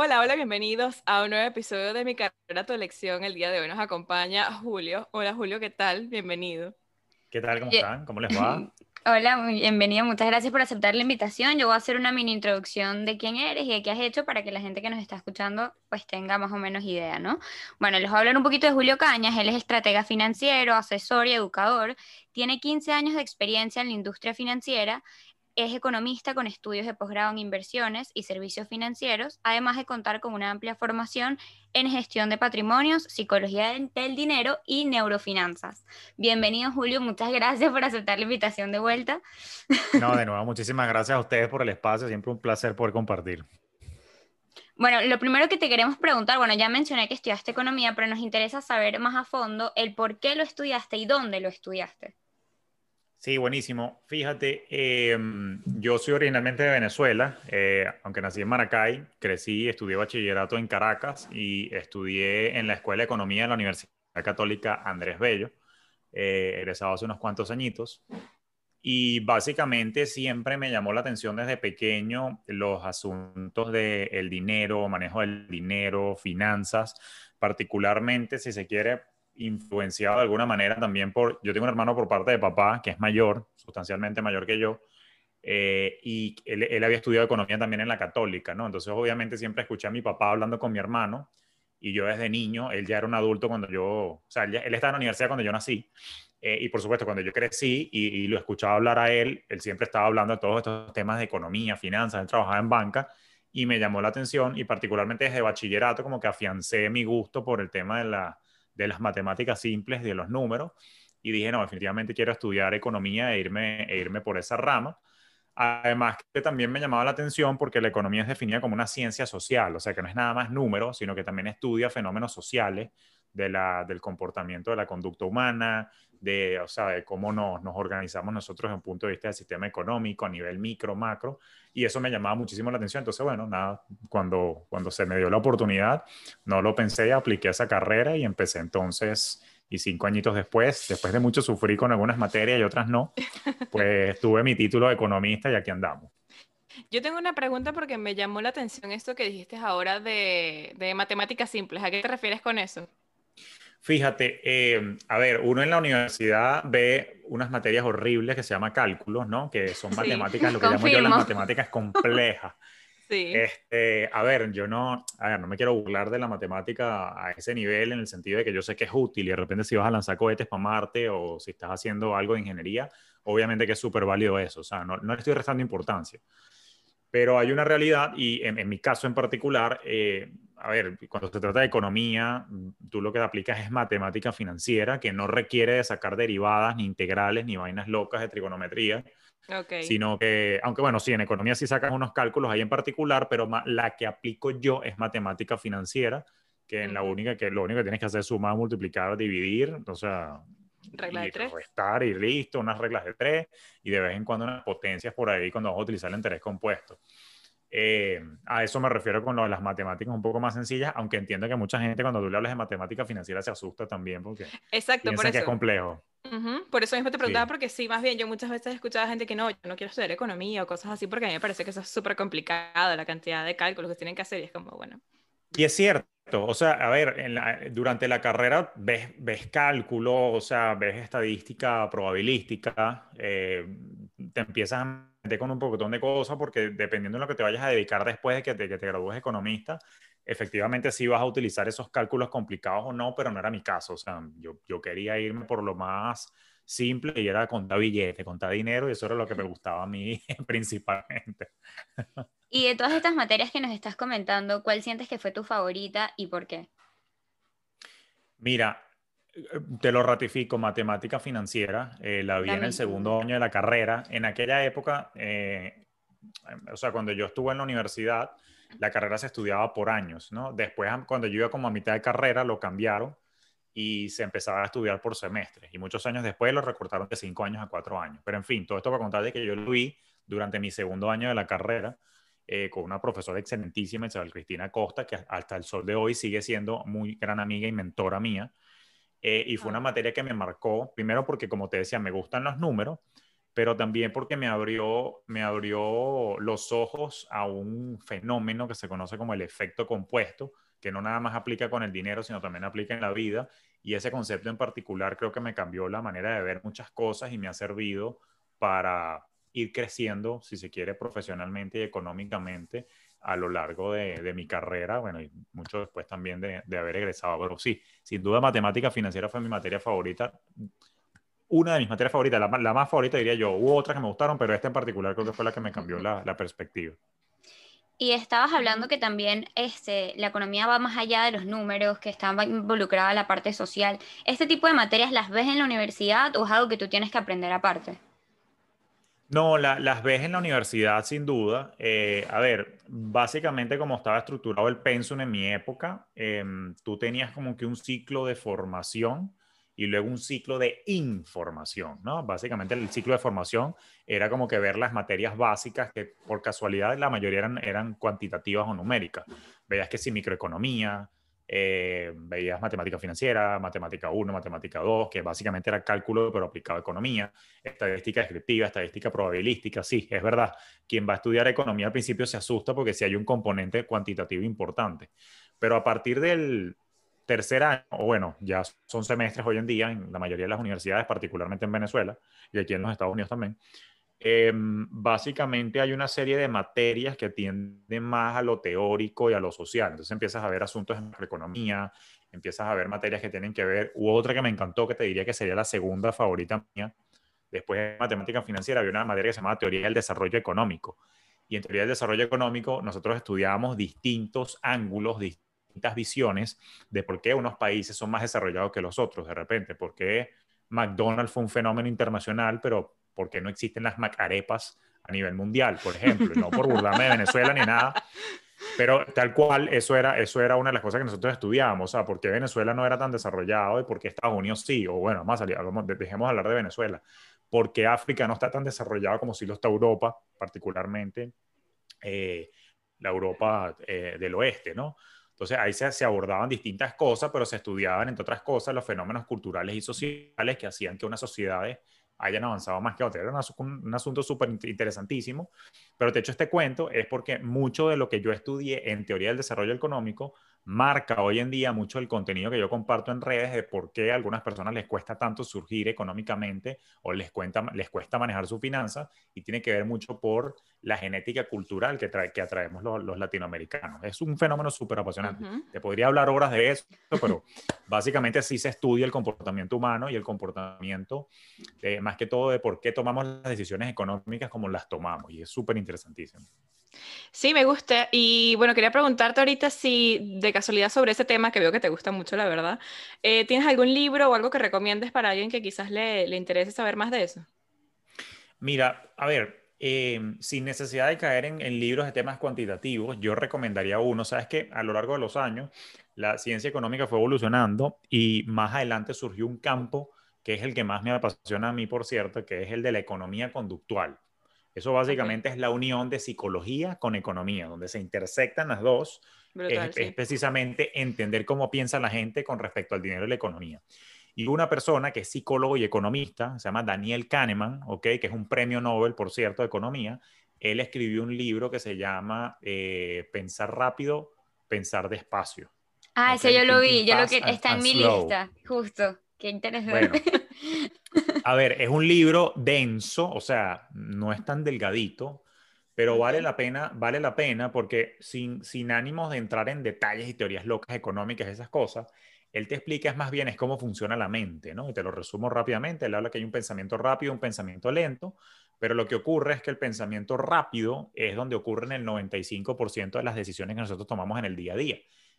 Hola, hola, bienvenidos a un nuevo episodio de Mi carrera, tu elección. El día de hoy nos acompaña Julio. Hola Julio, ¿qué tal? Bienvenido. ¿Qué tal? ¿Cómo están? ¿Cómo les va? Hola, bienvenido. Muchas gracias por aceptar la invitación. Yo voy a hacer una mini introducción de quién eres y de qué has hecho para que la gente que nos está escuchando pues tenga más o menos idea, ¿no? Bueno, les voy a hablar un poquito de Julio Cañas. Él es estratega financiero, asesor y educador. Tiene 15 años de experiencia en la industria financiera es economista con estudios de posgrado en inversiones y servicios financieros, además de contar con una amplia formación en gestión de patrimonios, psicología del dinero y neurofinanzas. Bienvenido Julio, muchas gracias por aceptar la invitación de vuelta. No, de nuevo, muchísimas gracias a ustedes por el espacio, siempre un placer poder compartir. Bueno, lo primero que te queremos preguntar, bueno, ya mencioné que estudiaste economía, pero nos interesa saber más a fondo el por qué lo estudiaste y dónde lo estudiaste. Sí, buenísimo. Fíjate, em, yo soy originalmente de Venezuela, eh, aunque nací en Maracay, crecí, estudié bachillerato en Caracas y estudié en la Escuela de Economía de la Universidad Católica Andrés Bello, eh, egresado hace unos cuantos añitos. Y básicamente siempre me llamó la atención desde pequeño los asuntos del dinero, manejo del dinero, finanzas, particularmente, si se quiere, influenciado de alguna manera también por, yo tengo un hermano por parte de papá que es mayor, sustancialmente mayor que yo, eh, y él, había estudiado economía también en la católica, ¿no? Entonces obviamente siempre escuché a mi papá hablando con mi hermano y yo desde niño, él ya era un adulto cuando yo, o sea, él, estaba en la universidad cuando yo nací. Eh, y por supuesto, cuando yo crecí y, y, lo escuchaba hablar a él, él siempre estaba hablando de todos estos temas de economía, finanzas, él trabajaba en banca y me llamó la atención y particularmente desde bachillerato como que afiancé mi gusto por el tema de la, de las matemáticas simples, de los números, y dije, no, definitivamente quiero estudiar economía e irme, e irme por esa rama. Además, que también me llamaba la atención porque la economía es definida como una ciencia social, o sea, que no es nada más números, sino que también estudia fenómenos sociales de la, del comportamiento de la conducta humana, de, o sea, de cómo nos, nos organizamos nosotros desde un punto de vista del sistema económico a nivel micro, macro, y eso me llamaba muchísimo la atención. Entonces, bueno, nada, cuando, cuando se me dio la oportunidad, no lo pensé, apliqué esa carrera y empecé entonces, y cinco añitos después, después de mucho sufrir con algunas materias y otras no, pues tuve mi título de economista y aquí andamos. Yo tengo una pregunta porque me llamó la atención esto que dijiste ahora de, de matemáticas simples. ¿A qué te refieres con eso? Fíjate, eh, a ver, uno en la universidad ve unas materias horribles que se llama cálculos, ¿no? Que son matemáticas, lo que llamo yo las matemáticas complejas. Sí. Este, a ver, yo no, a ver, no me quiero burlar de la matemática a ese nivel en el sentido de que yo sé que es útil y de repente si vas a lanzar cohetes para Marte o si estás haciendo algo de ingeniería, obviamente que es súper válido eso, o sea, no, no le estoy restando importancia. Pero hay una realidad y en, mi caso en particular, eh, a ver, cuando se trata de economía, tú lo que aplicas es matemática financiera, que no requiere de sacar derivadas, ni integrales, ni vainas locas de trigonometría. Okay. Sino que, aunque bueno, sí, en economía sí sacas unos cálculos ahí en particular, pero la que aplico yo es matemática financiera, que en la única que lo único que tienes que hacer es sumar, multiplicar, dividir, o sea, Regla de tres. Restar y listo, unas reglas de tres y de vez en cuando unas potencias por ahí cuando vamos a utilizar el interés compuesto. Eh, a eso me refiero con lo de las matemáticas un poco más sencillas, aunque entiendo que mucha gente cuando tú le hablas de matemática financiera se asusta también porque Exacto, por eso. que es complejo. Por eso mismo te preguntaba, porque sí, más bien yo muchas veces he escuchado a gente que no, yo no quiero estudiar economía o cosas así, porque a mí me parece que eso es súper complicado, la cantidad de cálculos que tienen que hacer y es como, bueno. Y es cierto, o sea, a ver, durante la carrera ves, ves cálculo, o sea, ves estadística probabilística, eh, te empiezas a con un poquitón de cosas porque dependiendo de lo que te vayas a dedicar después de que te, que te gradúes economista, efectivamente sí vas a utilizar esos cálculos complicados o no, pero no era mi caso. O sea, yo, yo quería irme por lo más simple y era contar billetes, contar dinero y eso era lo que me gustaba a mí principalmente. Y de todas estas materias que nos estás comentando, ¿cuál sientes que fue tu favorita y por qué? Mira, te lo ratifico, matemática financiera, eh, la vi en el segundo año de la carrera. En aquella época, eh, o sea, cuando yo estuve en la universidad, la carrera se estudiaba por años, ¿no? Después, cuando yo iba como a mitad de carrera, lo cambiaron y se empezaba a estudiar por semestres. Y muchos años después lo recortaron de cinco años a cuatro años. Pero en fin, todo esto para contar de que yo lo vi durante mi segundo año de la carrera eh, con una profesora excelentísima, Isabel Cristina Costa, que hasta el sol de hoy sigue siendo muy gran amiga y mentora mía. Eh, y fue una materia que me marcó, primero porque, como te decía, me gustan los números, pero también porque me abrió, me abrió los ojos a un fenómeno que se conoce como el efecto compuesto, que no nada más aplica con el dinero, sino también aplica en la vida. Y ese concepto en particular creo que me cambió la manera de ver muchas cosas y me ha servido para ir creciendo, si se quiere, profesionalmente y económicamente a lo largo de, mi carrera, bueno, y mucho después también de, de, haber egresado. Pero sí, sin duda matemática financiera fue mi materia favorita una de mis materias favoritas, la, más favorita diría yo. Hubo otras que me gustaron, pero esta en particular creo que fue la que me cambió la, perspectiva. Y estabas hablando que también este, la economía va más allá de los números, que está involucrada la parte social. ¿Este tipo de materias las ves en la universidad o es algo que tú tienes que aprender aparte? No, las ves en la universidad sin duda. Eh, a ver, básicamente como estaba estructurado el pensum en mi época, em, tú tenías como que un ciclo de formación y luego un ciclo de información, ¿no? Básicamente el ciclo de formación era como que ver las materias básicas que por casualidad la mayoría eran, eran cuantitativas o numéricas. Veías que si microeconomía, eh, veías matemática financiera, matemática 1, matemática 2, que básicamente era cálculo pero aplicado a economía, estadística descriptiva, estadística probabilística, sí, es verdad. Quien va a estudiar economía al principio se asusta porque si hay un componente cuantitativo importante. Pero a partir del, tercer año, o bueno, ya son semestres hoy en día en la mayoría de las universidades, particularmente en Venezuela y aquí en los Estados Unidos también, em, básicamente hay una serie de materias que tienden más a lo teórico y a lo social. Entonces empiezas a ver asuntos en economía, empiezas a ver materias que tienen que ver, u otra que me encantó, que te diría que sería la segunda favorita mía, después de matemática financiera, había una materia que se llama teoría del desarrollo económico. Y en teoría del desarrollo económico nosotros estudiábamos distintos ángulos, distintos visiones de por qué unos países son más desarrollados que los otros de repente, por qué McDonald's fue un fenómeno internacional, pero por qué no existen las macarepas a nivel mundial, por ejemplo, no por burlarme de Venezuela ni nada, pero tal cual, eso era, eso era una de las cosas que nosotros estudiábamos, o sea, por qué Venezuela no era tan desarrollado y por qué Estados Unidos sí, o bueno, más dejemos hablar de Venezuela, por qué África no está tan desarrollado como si lo está Europa, particularmente eh, la Europa eh, del oeste, ¿no? Entonces ahí se, abordaban distintas cosas, pero se estudiaban, entre otras cosas, los fenómenos culturales y sociales que hacían que unas sociedades hayan avanzado más que otras. Era un, un asunto súper interesantísimo, pero de hecho este cuento es porque mucho de lo que yo estudié en teoría del desarrollo económico marca hoy en día mucho el contenido que yo comparto en redes de por qué a algunas personas les cuesta tanto surgir económicamente o les, cuenta, les cuesta manejar su finanzas y tiene que ver mucho por la genética cultural que, trae, que atraemos los, latinoamericanos. Es un fenómeno súper apasionante. Te podría hablar horas de eso, pero básicamente sí se estudia el comportamiento humano y el comportamiento, más que todo de por qué tomamos las decisiones económicas como las tomamos y es súper interesantísimo. Sí, me gusta. Y bueno, quería preguntarte ahorita si de casualidad sobre ese tema, que veo que te gusta mucho, la verdad, eh, ¿tienes algún libro o algo que recomiendes para alguien que quizás le, le interese saber más de eso? Mira, a ver, em, sin necesidad de caer en, en, libros de temas cuantitativos, yo recomendaría uno. Sabes que a lo largo de los años la ciencia económica fue evolucionando y más adelante surgió un campo que es el que más me apasiona a mí, por cierto, que es el de la economía conductual. Eso básicamente es la unión de psicología con economía, donde se intersectan las dos. es, precisamente entender cómo piensa la gente con respecto al dinero y la economía. Y una persona que es psicólogo y economista, se llama Daniel Kahneman, ¿okay? que es un premio Nobel, por cierto, de economía. Él escribió un libro que se llama eh, Pensar rápido, pensar despacio. Ah, ese yo lo vi, yo lo que está en mi lista, justo. Qué interesante. a ver, es un libro denso, o sea, no es tan delgadito, pero vale la pena, vale la pena porque sin, sin ánimos de entrar en detalles y teorías locas económicas, esas cosas, él te explica más bien es cómo funciona la mente, ¿no? Y te lo resumo rápidamente, él habla que hay un pensamiento rápido, un pensamiento lento, pero lo que ocurre es que el pensamiento rápido es donde ocurren el 95% de las decisiones que nosotros tomamos en el día a día.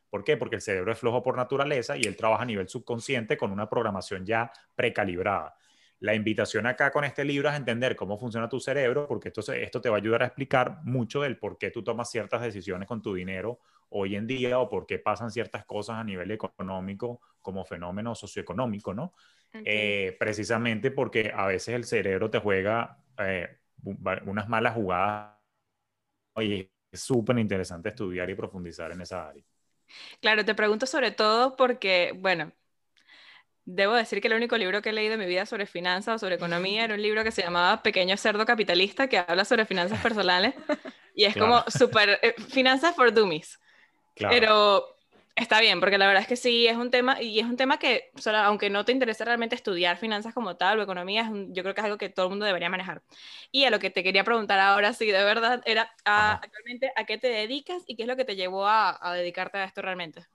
¿Por qué? Porque el cerebro es flojo por naturaleza y él trabaja a nivel subconsciente con una programación ya precalibrada. La invitación acá con este libro es entender cómo funciona tu cerebro, porque esto, esto te va a ayudar a explicar mucho del por qué tú tomas ciertas decisiones con tu dinero hoy en día o por qué pasan ciertas cosas a nivel económico como fenómeno socioeconómico, ¿no? Eh, precisamente porque a veces el cerebro te juega eh, unas malas jugadas y es súper interesante estudiar y profundizar en esa área. Claro, te pregunto sobre todo porque, bueno, Debo decir que el único libro que he leído en mi vida sobre finanzas o sobre economía era un libro que se llamaba Pequeño Cerdo Capitalista, que habla sobre finanzas personales. Y es como súper... Eh, finanzas for dummies. Pero está bien, porque la verdad es que sí, es un tema, y es un tema que, aunque no te interese realmente estudiar finanzas como tal o economía, yo creo que es algo que todo el mundo debería manejar. Y a lo que te quería preguntar ahora, sí, de verdad, era actualmente a qué te dedicas y qué es lo que te llevó a, a dedicarte a esto realmente.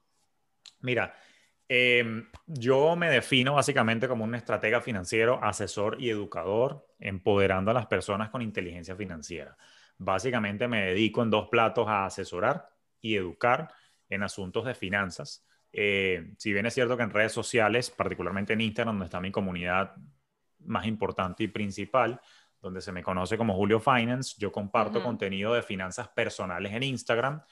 Mira, Em, yo me defino básicamente como un estratega financiero, asesor y educador, empoderando a las personas con inteligencia financiera. Básicamente me dedico en dos platos a asesorar y educar en asuntos de finanzas. Eh, si bien es cierto que en redes sociales, particularmente en Instagram, donde está mi comunidad más importante y principal, donde se me conoce como Julio Finance, yo comparto contenido de finanzas personales en Instagram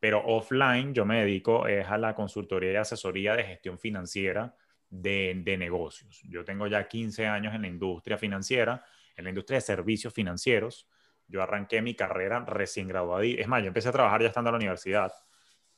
pero offline yo me dedico es a la consultoría y asesoría de gestión financiera de, de, negocios. Yo tengo ya 15 años en la industria financiera, en la industria de servicios financieros. Yo arranqué mi carrera recién graduado. Es más, yo empecé a trabajar ya estando en la universidad.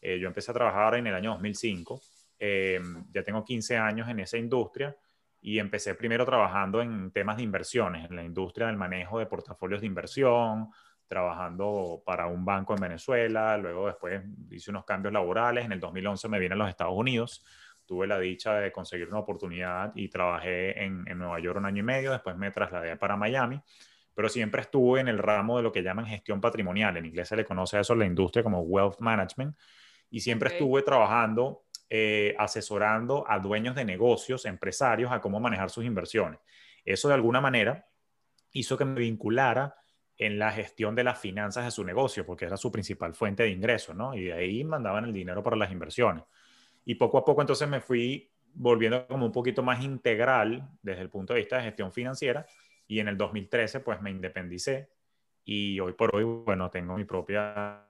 Eh, yo empecé a trabajar en el año 2005. Eh, ya tengo 15 años en esa industria y empecé primero trabajando en temas de inversiones, en la industria del manejo de portafolios de inversión, trabajando para un banco en Venezuela, luego después hice unos cambios laborales, en el 2011 me vine a los Estados Unidos, tuve la dicha de conseguir una oportunidad y trabajé en, Nueva York un año y medio, después me trasladé para Miami, pero siempre estuve en el ramo de lo que llaman gestión patrimonial, en inglés se le conoce a eso en la industria como wealth management, y siempre estuve trabajando, eh, asesorando a dueños de negocios, empresarios, a cómo manejar sus inversiones. Eso de alguna manera hizo que me vinculara en la gestión de las finanzas de su negocio, porque era su principal fuente de ingreso, ¿no? Y de ahí mandaban el dinero para las inversiones. Y poco a poco entonces me fui volviendo como un poquito más integral desde el punto de vista de gestión financiera y en el 2013 pues me independicé y hoy por hoy, bueno, tengo mi propia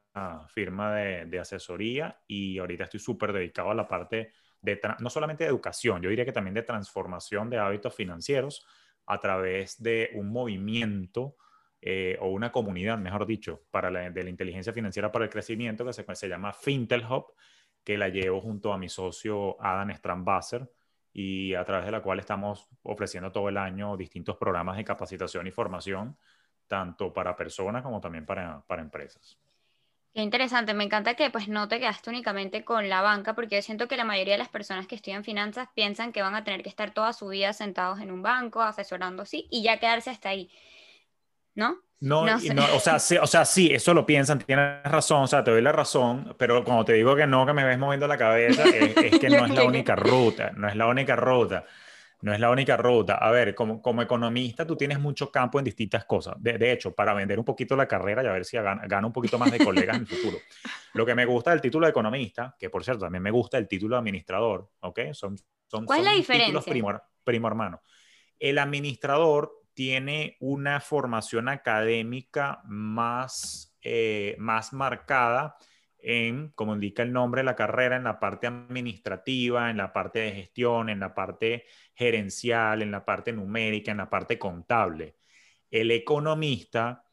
firma de, de asesoría y ahorita estoy súper dedicado a la parte de, no solamente de educación, yo diría que también de transformación de hábitos financieros a través de un movimiento eh, o una comunidad, mejor dicho, para la, de la inteligencia financiera para el crecimiento que se, se llama Fintel Hub, que la llevo junto a mi socio Adam Strambasser y a través de la cual estamos ofreciendo todo el año distintos programas de capacitación y formación, tanto para personas como también para, para empresas. Qué interesante, me encanta que pues no te quedaste únicamente con la banca, porque yo siento que la mayoría de las personas que estudian finanzas piensan que van a tener que estar toda su vida sentados en un banco, asesorando así, y ya quedarse hasta ahí. ¿No? No, no, o, sea, sí, o sea, sí, eso lo piensan, tienes razón, o sea, te doy la razón, pero cuando te digo que no, que me ves moviendo la cabeza, es, que no es la única ruta, no es la única ruta, no es la única ruta. A ver, como, como economista, tú tienes mucho campo en distintas cosas. De, hecho, para vender un poquito la carrera y a ver si gano, un poquito más de colegas en el futuro. Lo que me gusta del título de economista, que por cierto, también me gusta el título de administrador, ¿ok? Son, son, ¿Cuál es la diferencia? Títulos primo hermano. El administrador tiene una formación académica más, eh, más marcada en, como indica el nombre de la carrera, en la parte administrativa, en la parte de gestión, en la parte gerencial, en la parte numérica, en la parte contable. El economista,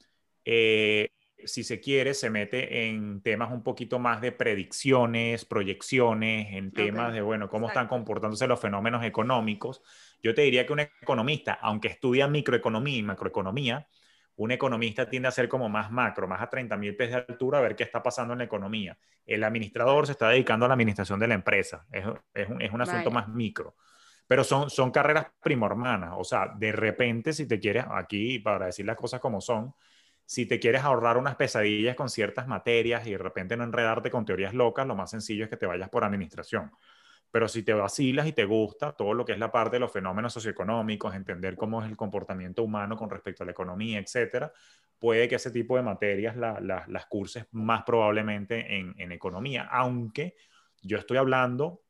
eh, si se quiere, se mete en temas un poquito más de predicciones, proyecciones, en temas de, bueno, cómo están comportándose los fenómenos económicos yo te diría que un economista, aunque estudia microeconomía y macroeconomía, un economista tiende a ser como más macro, más a 30 mil pies de altura, a ver qué está pasando en la economía. El administrador se está dedicando a la administración de la empresa, es, un, es un, asunto más micro. Pero son, son carreras primormanas, o sea, de repente si te quieres, aquí para decir las cosas como son, si te quieres ahorrar unas pesadillas con ciertas materias y de repente no enredarte con teorías locas, lo más sencillo es que te vayas por administración. Pero si te vacilas y te gusta todo lo que es la parte de los fenómenos socioeconómicos, entender cómo es el comportamiento humano con respecto a la economía, etcétera, puede que ese tipo de materias las curses más probablemente en, economía, aunque yo estoy hablando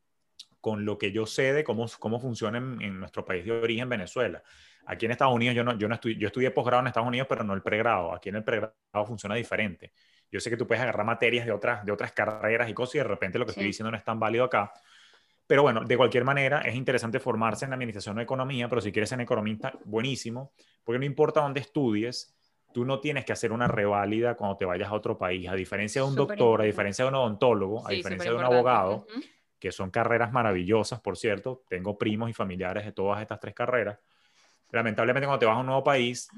con lo que yo sé de cómo, cómo funciona en, nuestro país de origen, Venezuela. Aquí en Estados Unidos yo no, yo no estudié, yo estudié posgrado en Estados Unidos, pero no el pregrado. Aquí en el pregrado funciona diferente. Yo sé que tú puedes agarrar materias de otras, de otras carreras y cosas y de repente lo que estoy diciendo no es tan válido acá. Pero bueno, de cualquier manera, es interesante formarse en administración o economía, pero si quieres ser economista, buenísimo, porque no importa dónde estudies, tú no tienes que hacer una reválida cuando te vayas a otro país. A diferencia de un doctor, a diferencia de un odontólogo, a diferencia de un abogado, que son carreras maravillosas, por cierto, tengo primos y familiares de todas estas tres carreras. Lamentablemente, cuando te vas a un nuevo país,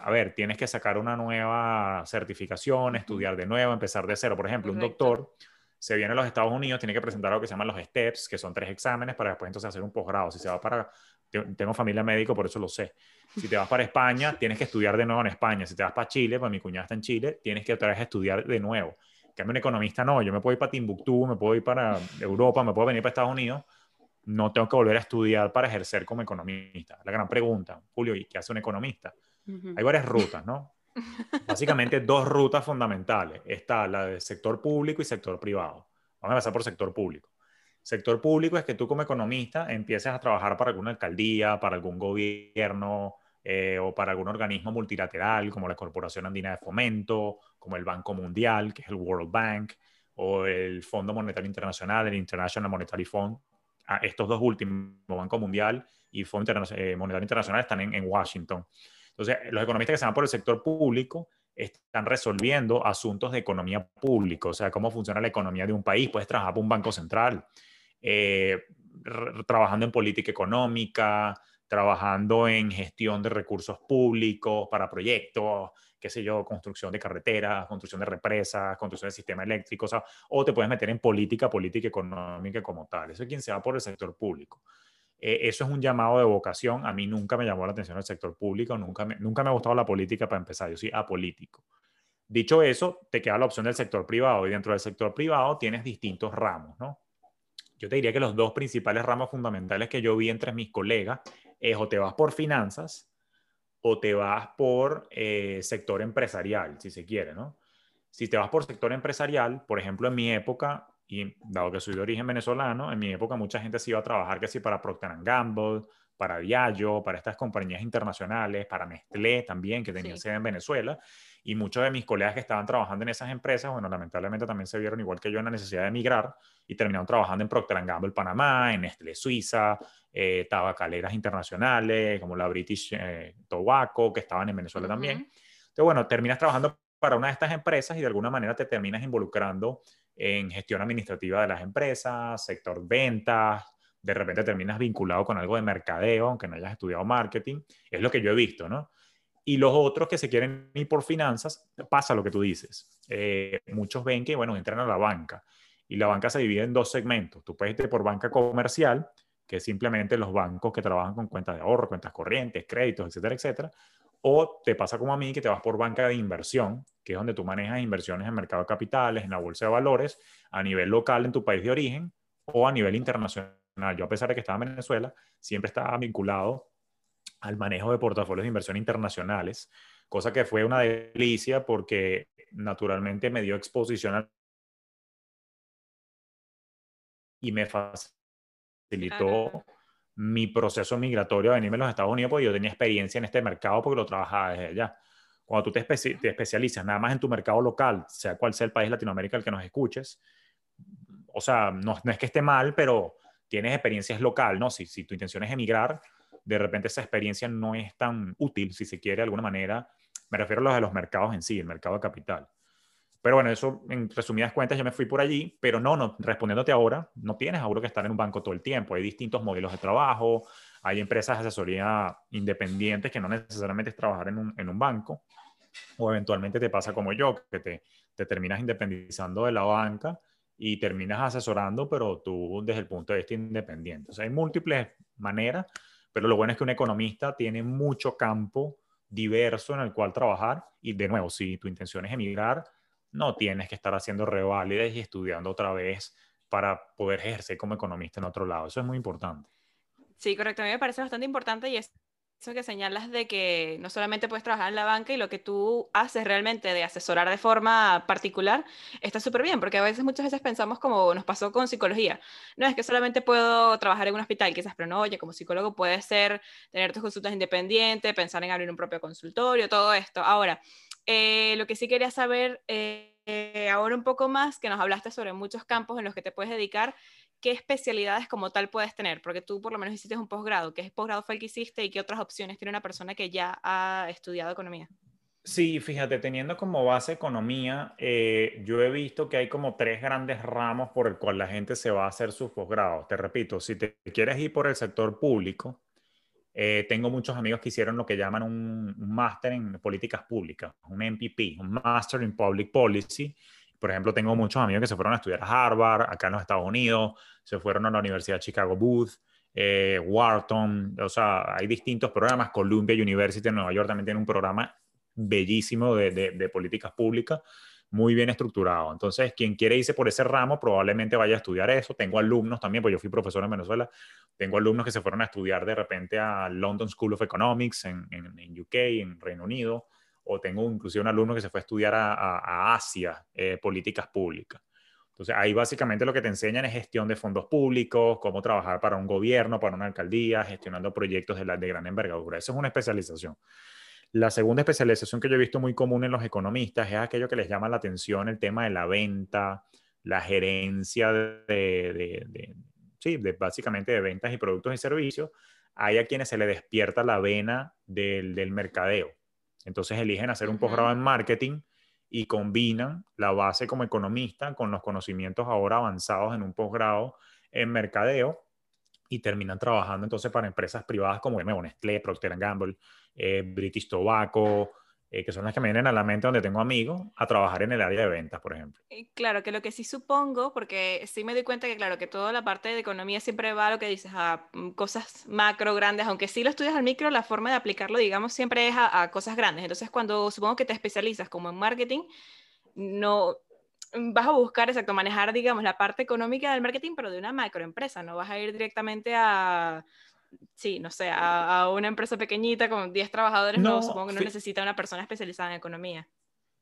a ver, tienes que sacar una nueva certificación, estudiar de nuevo, empezar de cero. Por ejemplo, un doctor se viene a los Estados Unidos, tiene que presentar lo que se llaman los STEPS, que son tres exámenes para después entonces hacer un posgrado. Si se va para, tengo familia médico, por eso lo sé. Si te vas para España, tienes que estudiar de nuevo en España. Si te vas para Chile, pues mi cuñada está en Chile, tienes que otra vez estudiar de nuevo. Que un economista no, yo me puedo ir para Timbuktu, me puedo ir para Europa, me puedo venir para Estados Unidos, no tengo que volver a estudiar para ejercer como economista. La gran pregunta, Julio, ¿y qué hace un economista? Hay varias rutas, ¿no? Básicamente dos rutas fundamentales. Está la del sector público y sector privado. Vamos a empezar por sector público. Sector público es que tú como economista empieces a trabajar para alguna alcaldía, para algún gobierno eh, o para algún organismo multilateral como la Corporación Andina de Fomento, como el Banco Mundial, que es el World Bank, o el Fondo Monetario Internacional, el International Monetary Fund. Estos dos últimos, Banco Mundial y Fondo eh, Monetario Internacional, están en, en Washington. Entonces, los economistas que se van por el sector público están resolviendo asuntos de economía pública, o sea, cómo funciona la economía de un país. Puedes trabajar para un banco central, eh, trabajando en política económica, trabajando en gestión de recursos públicos para proyectos, qué sé yo, construcción de carreteras, construcción de represas, construcción de sistema eléctrico, o, sea, o te puedes meter en política, política económica como tal. Eso es quien se va por el sector público. Eh, eso es un llamado de vocación. A mí nunca me llamó la atención el sector público, nunca me, nunca me ha gustado la política para empezar. Yo soy apolítico. Dicho eso, te queda la opción del sector privado y dentro del sector privado tienes distintos ramos, ¿no? Yo te diría que los dos principales ramos fundamentales que yo vi entre mis colegas es o te vas por finanzas o te vas por eh, sector empresarial, si se quiere, ¿no? Si te vas por sector empresarial, por ejemplo, en mi época, y dado que soy de origen venezolano, en mi época mucha gente se iba a trabajar que sí para Procter Gamble, para Diageo, para estas compañías internacionales, para Nestlé también, que tenía sede en Venezuela. Y muchos de mis colegas que estaban trabajando en esas empresas, bueno, lamentablemente también se vieron igual que yo en la necesidad de emigrar y terminaron trabajando en Procter Gamble Panamá, en Nestlé Suiza, eh, tabacaleras internacionales como la British eh, Tobacco, que estaban en Venezuela también. Entonces, bueno, terminas trabajando para una de estas empresas y de alguna manera te terminas involucrando en gestión administrativa de las empresas, sector ventas, de repente terminas vinculado con algo de mercadeo, aunque no hayas estudiado marketing, es lo que yo he visto, ¿no? Y los otros que se quieren ir por finanzas, pasa lo que tú dices. Eh, muchos ven que, bueno, entran a la banca y la banca se divide en dos segmentos. Tú puedes irte por banca comercial, que es simplemente los bancos que trabajan con cuentas de ahorro, cuentas corrientes, créditos, etcétera, etcétera. O te pasa como a mí, que te vas por banca de inversión, que es donde tú manejas inversiones en mercado de capitales, en la bolsa de valores, a nivel local en tu país de origen o a nivel internacional. Yo, a pesar de que estaba en Venezuela, siempre estaba vinculado al manejo de portafolios de inversión internacionales, cosa que fue una delicia porque naturalmente me dio exposición y me facilitó mi proceso migratorio a venirme a los Estados Unidos porque yo tenía experiencia en este mercado porque lo trabajaba desde allá. Cuando tú te, te especializas nada más en tu mercado local, sea cual sea el país Latinoamérica al que nos escuches, o sea, no, no, es que esté mal, pero tienes experiencias local, ¿no? Si, si tu intención es emigrar, de repente esa experiencia no es tan útil, si se quiere, de alguna manera. Me refiero a los de los mercados en sí, el mercado de capital. Pero bueno, eso en resumidas cuentas yo me fui por allí, pero no, no, respondiéndote ahora, no tienes ahora que estar en un banco todo el tiempo, hay distintos modelos de trabajo, hay empresas de asesoría independientes que no necesariamente es trabajar en un, en un banco, o eventualmente te pasa como yo, que te, te terminas independizando de la banca y terminas asesorando, pero tú desde el punto de vista independiente. O sea, hay múltiples maneras, pero lo bueno es que un economista tiene mucho campo diverso en el cual trabajar y de nuevo, si tu intención es emigrar, no tienes que estar haciendo reválidas y estudiando otra vez para poder ejercer como economista en otro lado. Eso es muy importante. Sí, correcto. A mí me parece bastante importante y es eso que señalas de que no solamente puedes trabajar en la banca y lo que tú haces realmente de asesorar de forma particular está súper bien, porque a veces, muchas veces pensamos como nos pasó con psicología. No es que solamente puedo trabajar en un hospital, quizás, pero no, oye, como psicólogo puedes ser, tener tus consultas independientes, pensar en abrir un propio consultorio, todo esto. Ahora, eh, lo que sí quería saber eh, ahora un poco más, que nos hablaste sobre muchos campos en los que te puedes dedicar, ¿qué especialidades como tal puedes tener? Porque tú por lo menos hiciste un posgrado. ¿Qué posgrado fue el que hiciste y qué otras opciones tiene una persona que ya ha estudiado economía? Sí, fíjate, teniendo como base economía, eh, yo he visto que hay como tres grandes ramos por el cual la gente se va a hacer sus posgrados. Te repito, si te quieres ir por el sector público, eh, tengo muchos amigos que hicieron lo que llaman un, un máster en políticas públicas, un MPP, un Master in Public Policy, por ejemplo, tengo muchos amigos que se fueron a estudiar a Harvard, acá en los Estados Unidos, se fueron a la Universidad de Chicago Booth, eh, Wharton, o sea, hay distintos programas. Columbia University en Nueva York también tiene un programa bellísimo de, de, políticas públicas, muy bien estructurado. Entonces, quien quiere irse por ese ramo probablemente vaya a estudiar eso. Tengo alumnos también, pues yo fui profesor en Venezuela, tengo alumnos que se fueron a estudiar de repente a London School of Economics en, en, en UK, en Reino Unido, o tengo inclusive un alumno que se fue a estudiar a, Asia eh, políticas públicas. Entonces, ahí básicamente lo que te enseñan es gestión de fondos públicos, cómo trabajar para un gobierno, para una alcaldía, gestionando proyectos de, la, de gran envergadura. Eso es una especialización. La segunda especialización que yo he visto muy común en los economistas es aquello que les llama la atención el tema de la venta, la gerencia de, sí, de básicamente de ventas y productos y servicios. Hay a quienes se le despierta la vena del, del mercadeo. Entonces eligen hacer un posgrado en marketing y combinan la base como economista con los conocimientos ahora avanzados en un posgrado en mercadeo y terminan trabajando entonces para empresas privadas como Nestlé, Procter Gamble, eh, British Tobacco, eh, que son las que me vienen a la mente donde tengo amigos, a trabajar en el área de ventas, por ejemplo. Claro, que lo que sí supongo, porque sí me doy cuenta que, claro, que toda la parte de economía siempre va a lo que dices, a mm, cosas macro, grandes, aunque sí lo estudias al micro, la forma de aplicarlo, digamos, siempre es a, cosas grandes. Entonces, cuando supongo que te especializas como en marketing, no mm, vas a buscar, exacto, manejar, digamos, la parte económica del marketing, pero de una macroempresa, no vas a ir directamente a sí, no sé, a, una empresa pequeñita con 10 trabajadores, no, supongo que no necesita una persona especializada en economía.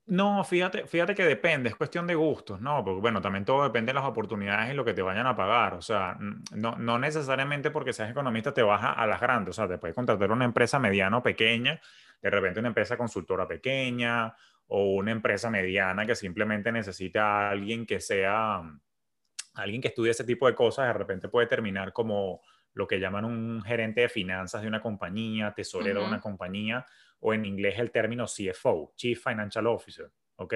No, fíjate, fíjate que depende, es cuestión de gustos, ¿no? Porque bueno, también todo depende de las oportunidades y lo que te vayan a pagar. O sea, no, no necesariamente porque seas economista te baja a las grandes. O sea, te puedes contratar una empresa mediana o pequeña, de repente una empresa consultora pequeña o una empresa mediana que simplemente necesita a alguien que sea, alguien que estudie ese tipo de cosas, de repente puede terminar como lo que llaman un gerente de finanzas de una compañía, tesorero de una compañía, o en inglés el término CFO, Chief Financial Officer, ¿ok?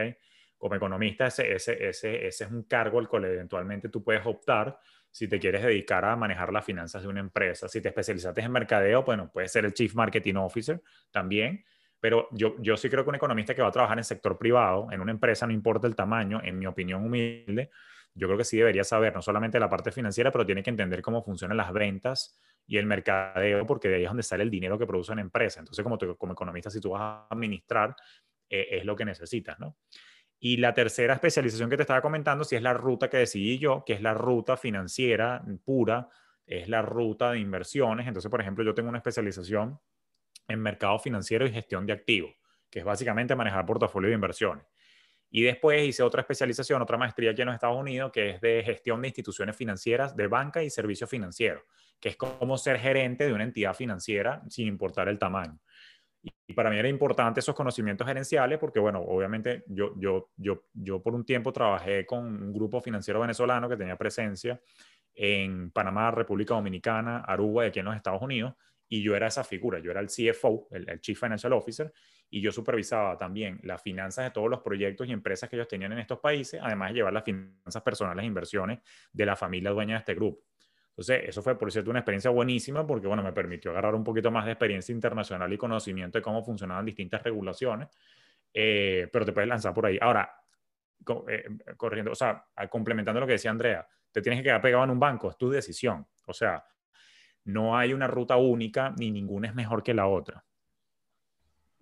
Como economista, ese, ese, ese, ese es un cargo al cual eventualmente tú puedes optar si te quieres dedicar a manejar las finanzas de una empresa. Si te especializaste en mercadeo, bueno, puedes ser el Chief Marketing Officer también, pero yo, yo sí creo que un economista que va a trabajar en el sector privado, en una empresa, no importa el tamaño, en mi opinión humilde, yo creo que sí debería saber no solamente la parte financiera, pero tiene que entender cómo funcionan las ventas y el mercadeo, porque de ahí es donde sale el dinero que produce una empresa. Entonces, como, como economista, si tú vas a administrar, eh, es lo que necesitas, ¿no? Y la tercera especialización que te estaba comentando, si es la ruta que decidí yo, que es la ruta financiera pura, es la ruta de inversiones. Entonces, por ejemplo, yo tengo una especialización en mercado financiero y gestión de activos, que es básicamente manejar portafolio de inversiones. Y después hice otra especialización, otra maestría aquí en los Estados Unidos, que es de gestión de instituciones financieras, de banca y servicios financieros, que es como ser gerente de una entidad financiera sin importar el tamaño. Y, para mí era importante esos conocimientos gerenciales porque, bueno, obviamente yo, yo, yo, yo por un tiempo trabajé con un grupo financiero venezolano que tenía presencia en Panamá, República Dominicana, Aruba y aquí en los Estados Unidos y yo era esa figura, yo era el CFO, el, Chief Financial Officer, y yo supervisaba también las finanzas de todos los proyectos y empresas que ellos tenían en estos países, además de llevar las finanzas personales e inversiones de la familia dueña de este grupo. Entonces, eso fue, por cierto, una experiencia buenísima porque, bueno, me permitió agarrar un poquito más de experiencia internacional y conocimiento de cómo funcionaban distintas regulaciones, eh, pero te puedes lanzar por ahí. Ahora, eh, corriendo, o sea, complementando lo que decía Andrea, te tienes que quedar pegado en un banco, es tu decisión. O sea, no hay una ruta única ni ninguna es mejor que la otra.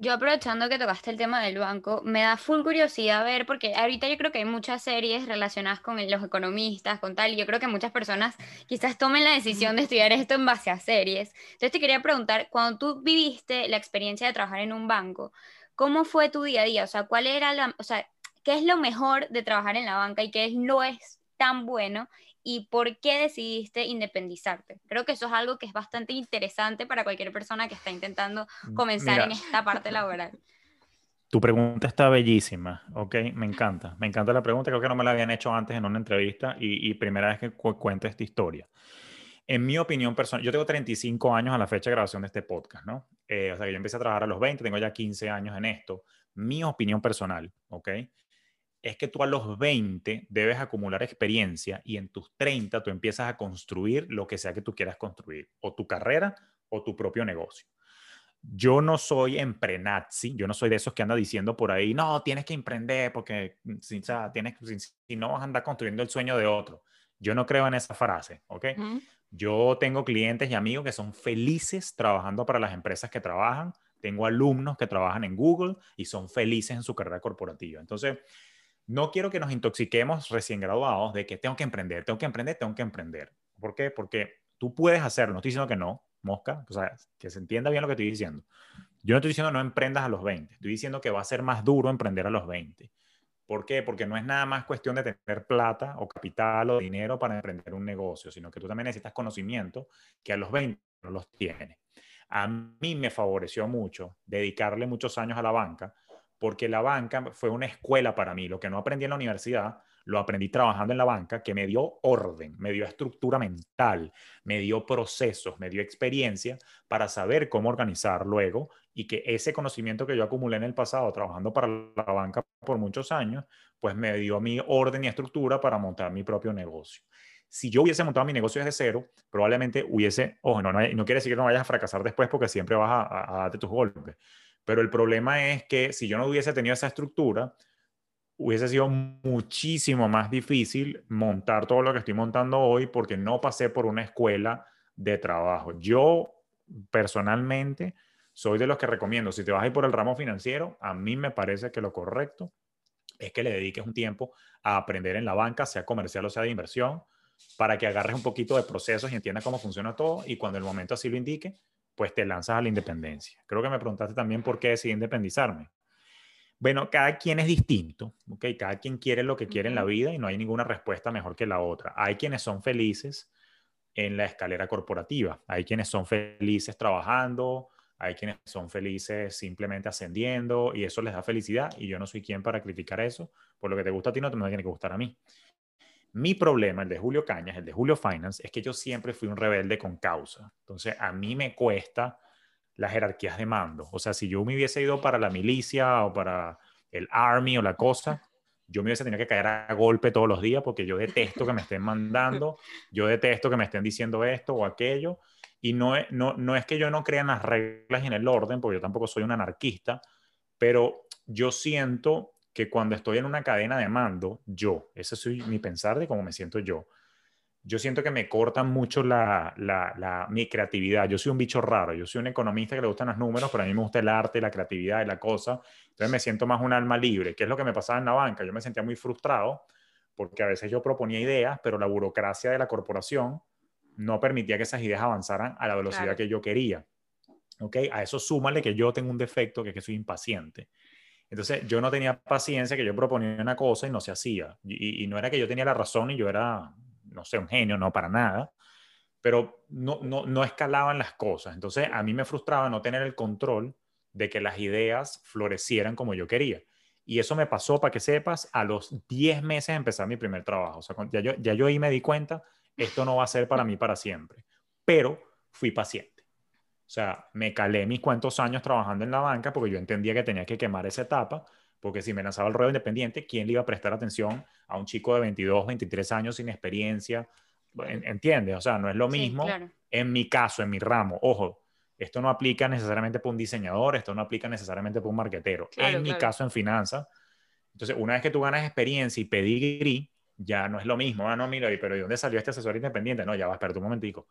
Yo aprovechando que tocaste el tema del banco, me da full curiosidad ver, porque ahorita yo creo que hay muchas series relacionadas con los economistas, con tal, y yo creo que muchas personas quizás tomen la decisión de estudiar esto en base a series. Entonces te quería preguntar, cuando tú viviste la experiencia de trabajar en un banco, ¿cómo fue tu día a día? O sea, ¿cuál era la, o sea, qué es lo mejor de trabajar en la banca y qué no es tan bueno? Y por qué decidiste independizarte. Creo que eso es algo que es bastante interesante para cualquier persona que está intentando mm, comenzar en esta parte laboral. Tu pregunta está bellísima, ¿ok? Me encanta, me encanta la pregunta, creo que no me la habían hecho antes en una entrevista y, primera vez que cuento esta historia. En mi opinión personal, yo tengo 35 años a la fecha de grabación de este podcast, ¿no? Eh, o sea que yo empecé a trabajar a los 20, tengo ya 15 años en esto. Mi opinión personal, ¿ok? Es que tú a los 20 debes acumular experiencia y en tus 30 tú empiezas a construir lo que sea que tú quieras construir, o tu carrera o tu propio negocio. Yo no soy emprenazi, yo no soy de esos que anda diciendo por ahí, no, tienes que emprender porque mm, si, tienes, si, no vas a andar construyendo el sueño de otro. Yo no creo en esa frase, ¿ok? Yo tengo clientes y amigos que son felices trabajando para las empresas que trabajan. Tengo alumnos que trabajan en Google y son felices en su carrera corporativa. Entonces, no quiero que nos intoxiquemos recién graduados de que tengo que emprender, tengo que emprender, tengo que emprender. ¿Por qué? Porque tú puedes hacerlo, no estoy diciendo que no, mosca, o sea, que se entienda bien lo que estoy diciendo. Yo no estoy diciendo no emprendas a los 20, estoy diciendo que va a ser más duro emprender a los 20. ¿Por qué? Porque no es nada más cuestión de tener plata o capital o dinero para emprender un negocio, sino que tú también necesitas conocimiento que a los 20 no los tienes. A mí me favoreció mucho dedicarle muchos años a la banca porque la banca fue una escuela para mí. Lo que no aprendí en la universidad, lo aprendí trabajando en la banca, que me dio orden, me dio estructura mental, me dio procesos, me dio experiencia para saber cómo organizar luego y que ese conocimiento que yo acumulé en el pasado trabajando para la banca por muchos años, pues me dio mi orden y estructura para montar mi propio negocio. Si yo hubiese montado mi negocio desde cero, probablemente hubiese, ojo, no, no, quiere decir que no vayas a fracasar después porque siempre vas a, a darte tus golpes pero el problema es que si yo no hubiese tenido esa estructura, hubiese sido muchísimo más difícil montar todo lo que estoy montando hoy porque no pasé por una escuela de trabajo. Yo personalmente soy de los que recomiendo, si te vas a ir por el ramo financiero, a mí me parece que lo correcto es que le dediques un tiempo a aprender en la banca, sea comercial o sea de inversión, para que agarres un poquito de procesos y entiendas cómo funciona todo y cuando el momento así lo indique, pues te lanzas a la independencia. Creo que me preguntaste también por qué decidí independizarme. Bueno, cada quien es distinto, ¿ok? Cada quien quiere lo que quiere en la vida y no hay ninguna respuesta mejor que la otra. Hay quienes son felices en la escalera corporativa, hay quienes son felices trabajando, hay quienes son felices simplemente ascendiendo y eso les da felicidad y yo no soy quien para criticar eso. Por lo que te gusta a ti no te me tiene que gustar a mí. Mi problema, el de Julio Cañas, el de Julio Finance, es que yo siempre fui un rebelde con causa. Entonces, a mí me cuesta las jerarquías de mando. O sea, si yo me hubiese ido para la milicia o para el army o la cosa, yo me hubiese tenido que caer a golpe todos los días porque yo detesto que me estén mandando, yo detesto que me estén diciendo esto o aquello. Y no es, que yo no crea en las reglas y en el orden, porque yo tampoco soy un anarquista, pero yo siento que cuando estoy en una cadena de mando, yo, ese es mi pensar de cómo me siento yo, yo siento que me cortan mucho la, la, mi creatividad. Yo soy un bicho raro, yo soy un economista que le gustan los números, pero a mí me gusta el arte, la creatividad y la cosa. Entonces me siento más un alma libre, que es lo que me pasaba en la banca. Yo me sentía muy frustrado porque a veces yo proponía ideas, pero la burocracia de la corporación no permitía que esas ideas avanzaran a la velocidad que yo quería. ¿Ok? A eso súmale que yo tengo un defecto, que es que soy impaciente. Entonces yo no tenía paciencia que yo proponía una cosa y no se hacía. Y, no era que yo tenía la razón y yo era, no sé, un genio, no para nada, pero no, no, no escalaban las cosas. Entonces a mí me frustraba no tener el control de que las ideas florecieran como yo quería. Y eso me pasó, para que sepas, a los 10 meses de empezar mi primer trabajo. O sea, ya yo, ya yo ahí me di cuenta, esto no va a ser para mí para siempre. Pero fui paciente. O sea, me calé mis cuantos años trabajando en la banca porque yo entendía que tenía que quemar esa etapa, porque si me lanzaba el ruedo independiente, ¿quién le iba a prestar atención a un chico de 22, 23 años sin experiencia? ¿Entiendes? O sea, no es lo mismo en mi caso, en mi ramo. Ojo, esto no aplica necesariamente para un diseñador, esto no aplica necesariamente para un marquetero. en mi caso, en finanzas. Entonces, una vez que tú ganas experiencia y pedigrí, ya no es lo mismo. Ah, no, mira, pero ¿de dónde salió este asesor independiente? No, ya va, espérate un momentico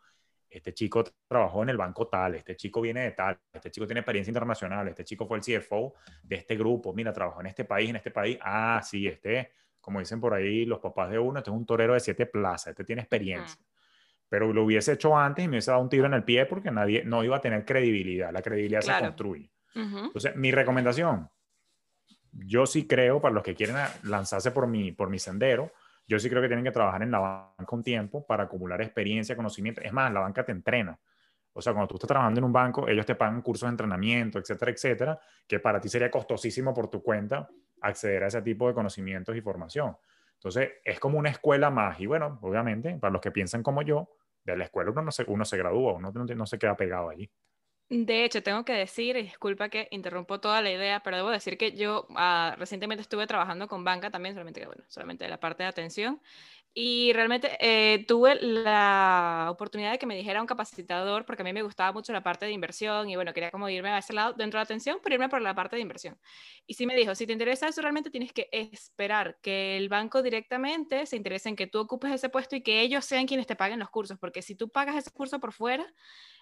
este chico trabajó en el banco tal, este chico viene de tal, este chico tiene experiencia internacional, este chico fue el CFO de este grupo, mira, trabajó en este país, en este país, ah, sí, este, como dicen por ahí los papás de uno, este es un torero de siete plazas, este tiene experiencia. Pero lo hubiese hecho antes y me hubiese dado un tiro en el pie porque nadie, no iba a tener credibilidad, la credibilidad se construye. Entonces, mi recomendación, yo sí creo, para los que quieren lanzarse por mi, por mi sendero, yo sí creo que tienen que trabajar en la banca un tiempo para acumular experiencia, conocimiento. Es más, la banca te entrena. O sea, cuando tú estás trabajando en un banco, ellos te pagan cursos de entrenamiento, etcétera, etcétera, que para ti sería costosísimo por tu cuenta acceder a ese tipo de conocimientos y formación. Entonces, es como una escuela más. Y bueno, obviamente, para los que piensan como yo, de la escuela uno no se, uno se gradúa, uno no, no se queda pegado allí. De hecho, tengo que decir, y disculpa que interrumpo toda la idea, pero debo decir que yo ah, recientemente estuve trabajando con banca también, solamente bueno, solamente de la parte de atención, y realmente eh, tuve la oportunidad de que me dijera un capacitador, porque a mí me gustaba mucho la parte de inversión y bueno, quería como irme a ese lado dentro de atención, pero irme por la parte de inversión. Y sí me dijo, si te interesa eso, realmente tienes que esperar que el banco directamente se interese en que tú ocupes ese puesto y que ellos sean quienes te paguen los cursos, porque si tú pagas ese curso por fuera,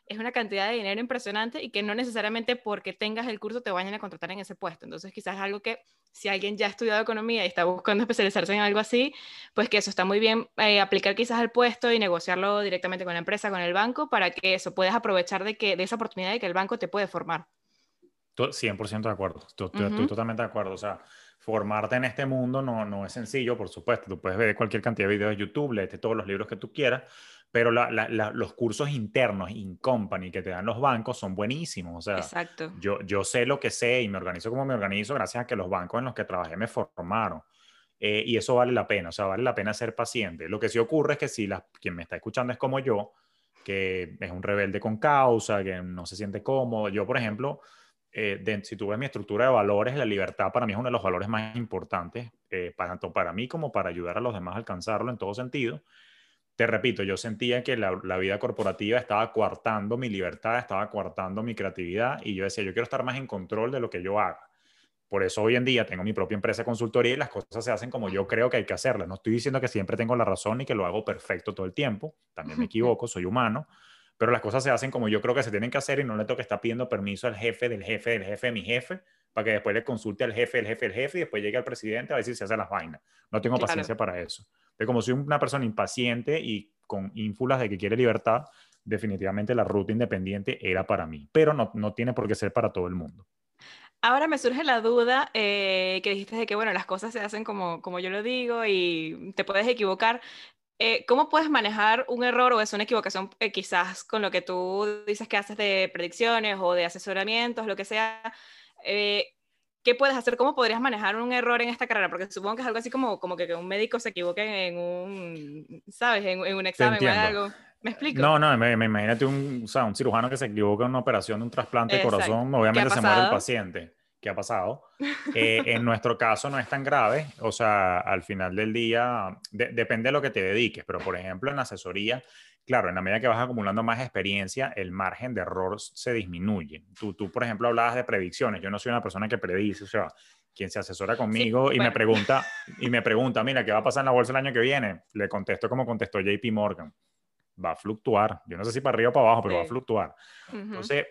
es una cantidad de dinero impresionante y que no necesariamente porque tengas el curso te vayan a contratar en ese puesto. Entonces, quizás algo que si alguien ya ha estudiado economía y está buscando especializarse en algo así, pues que eso está muy bien eh, aplicar quizás al puesto y negociarlo directamente con la empresa, con el banco, para que eso puedas aprovechar de, que, de esa oportunidad de que el banco te puede formar. 100% de acuerdo, estoy, totalmente de acuerdo. O sea, formarte en este mundo no, no es sencillo, por supuesto. Tú puedes ver cualquier cantidad de videos de YouTube, leerte todos los libros que tú quieras, pero los cursos internos in company que te dan los bancos son buenísimos. O sea, Exacto. Yo, yo sé lo que sé y me organizo como me organizo gracias a que los bancos en los que trabajé me formaron. Eh, y eso vale la pena, o sea, vale la pena ser paciente. Lo que sí ocurre es que si la, quien me está escuchando es como yo, que es un rebelde con causa, que no se siente cómodo. Yo, por ejemplo, eh, si tú ves mi estructura de valores, la libertad para mí es uno de los valores más importantes, eh, tanto para mí como para ayudar a los demás a alcanzarlo en todo sentido te repito, yo sentía que la, vida corporativa estaba coartando mi libertad, estaba coartando mi creatividad y yo decía, yo quiero estar más en control de lo que yo haga. Por eso hoy en día tengo mi propia empresa de consultoría y las cosas se hacen como yo creo que hay que hacerlas. No estoy diciendo que siempre tengo la razón y que lo hago perfecto todo el tiempo, también me equivoco, soy humano, pero las cosas se hacen como yo creo que se tienen que hacer y no le tengo que estar pidiendo permiso al jefe del jefe del jefe de mi jefe para que después le consulte al jefe del jefe del jefe y después llegue al presidente a ver si se hace las vainas. No tengo paciencia para eso. De como soy una persona impaciente y con ínfulas de que quiere libertad, definitivamente la ruta independiente era para mí, pero no, no tiene por qué ser para todo el mundo. Ahora me surge la duda eh, que dijiste de que, bueno, las cosas se hacen como, como yo lo digo y te puedes equivocar. Eh, ¿Cómo puedes manejar un error o es una equivocación eh, quizás con lo que tú dices que haces de predicciones o de asesoramientos, lo que sea? ¿Qué puedes hacer? ¿Cómo podrías manejar un error en esta carrera? Porque supongo que es algo así como, como que, un médico se equivoque en un, ¿sabes? En, un examen o algo. ¿Me explico? No, no, me, imagínate un, o sea, un cirujano que se equivoca en una operación de un trasplante de corazón, obviamente se muere el paciente. ¿Qué ha pasado? Eh, en nuestro caso no es tan grave, o sea, al final del día, depende de lo que te dediques, pero por ejemplo en asesoría, claro, en la medida que vas acumulando más experiencia, el margen de error se disminuye. Tú, tú, por ejemplo, hablabas de predicciones. Yo no soy una persona que predice, o sea, quien se asesora conmigo y me pregunta, y me pregunta, mira, ¿qué va a pasar en la bolsa el año que viene? Le contesto como contestó JP Morgan. Va a fluctuar. Yo no sé si para arriba o para abajo, pero va a fluctuar. Entonces,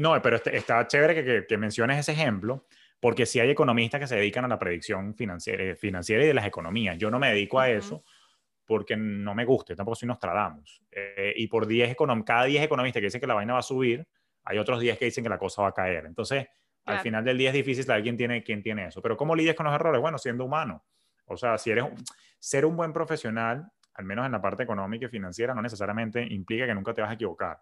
no, pero este, está chévere que, que, menciones ese ejemplo, porque si hay economistas que se dedican a la predicción financiera, financiera y de las economías. Yo no me dedico a eso porque no me guste, tampoco soy Nostradamus. Eh, y por 10 cada 10 economistas que dicen que la vaina va a subir, hay otros 10 que dicen que la cosa va a caer. Entonces, al final del día es difícil saber quién tiene, quién tiene eso. Pero ¿cómo lidias con los errores? Bueno, siendo humano. O sea, si eres ser un buen profesional, al menos en la parte económica y financiera, no necesariamente implica que nunca te vas a equivocar.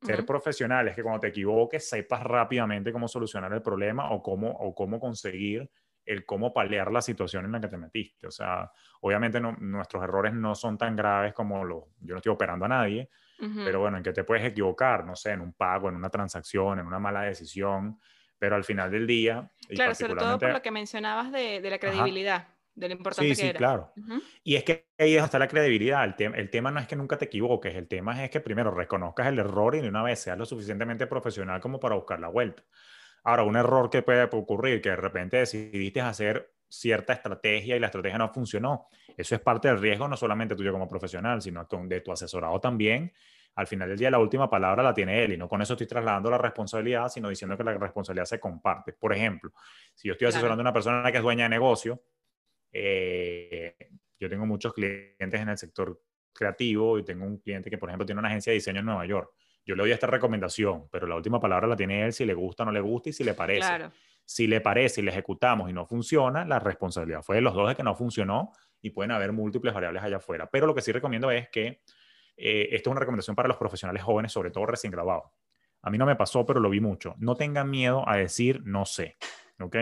Ser profesional es que cuando te equivoques sepas rápidamente cómo solucionar el problema o cómo, o cómo conseguir el cómo paliar la situación en la que te metiste. O sea, obviamente nuestros errores no son tan graves como los, yo no estoy operando a nadie, pero bueno, en que te puedes equivocar, no sé, en un pago, en una transacción, en una mala decisión, pero al final del día... Claro, sobre todo por lo que mencionabas de, la credibilidad. De lo importante sí, que sí, claro. Y es que ahí está la credibilidad. El, el tema no es que nunca te equivoques, el tema es que primero reconozcas el error y de una vez seas lo suficientemente profesional como para buscar la vuelta. Ahora, un error que puede ocurrir, que de repente decidiste hacer cierta estrategia y la estrategia no funcionó. Eso es parte del riesgo, no solamente tuyo como profesional, sino de tu asesorado también. Al final del día, la última palabra la tiene él y no con eso estoy trasladando la responsabilidad, sino diciendo que la responsabilidad se comparte. Por ejemplo, si yo estoy asesorando a una persona que es dueña de negocio, eh, yo tengo muchos clientes en el sector creativo y tengo un cliente que, por ejemplo, tiene una agencia de diseño en Nueva York. Yo le doy esta recomendación, pero la última palabra la tiene él si le gusta o no le gusta y si le parece. Claro. Si le parece y le ejecutamos y no funciona, la responsabilidad fue de los dos de que no funcionó y pueden haber múltiples variables allá afuera. Pero lo que sí recomiendo es que eh, esto es una recomendación para los profesionales jóvenes, sobre todo recién grabados. A mí no me pasó, pero lo vi mucho. No tengan miedo a decir no sé. ¿Ok?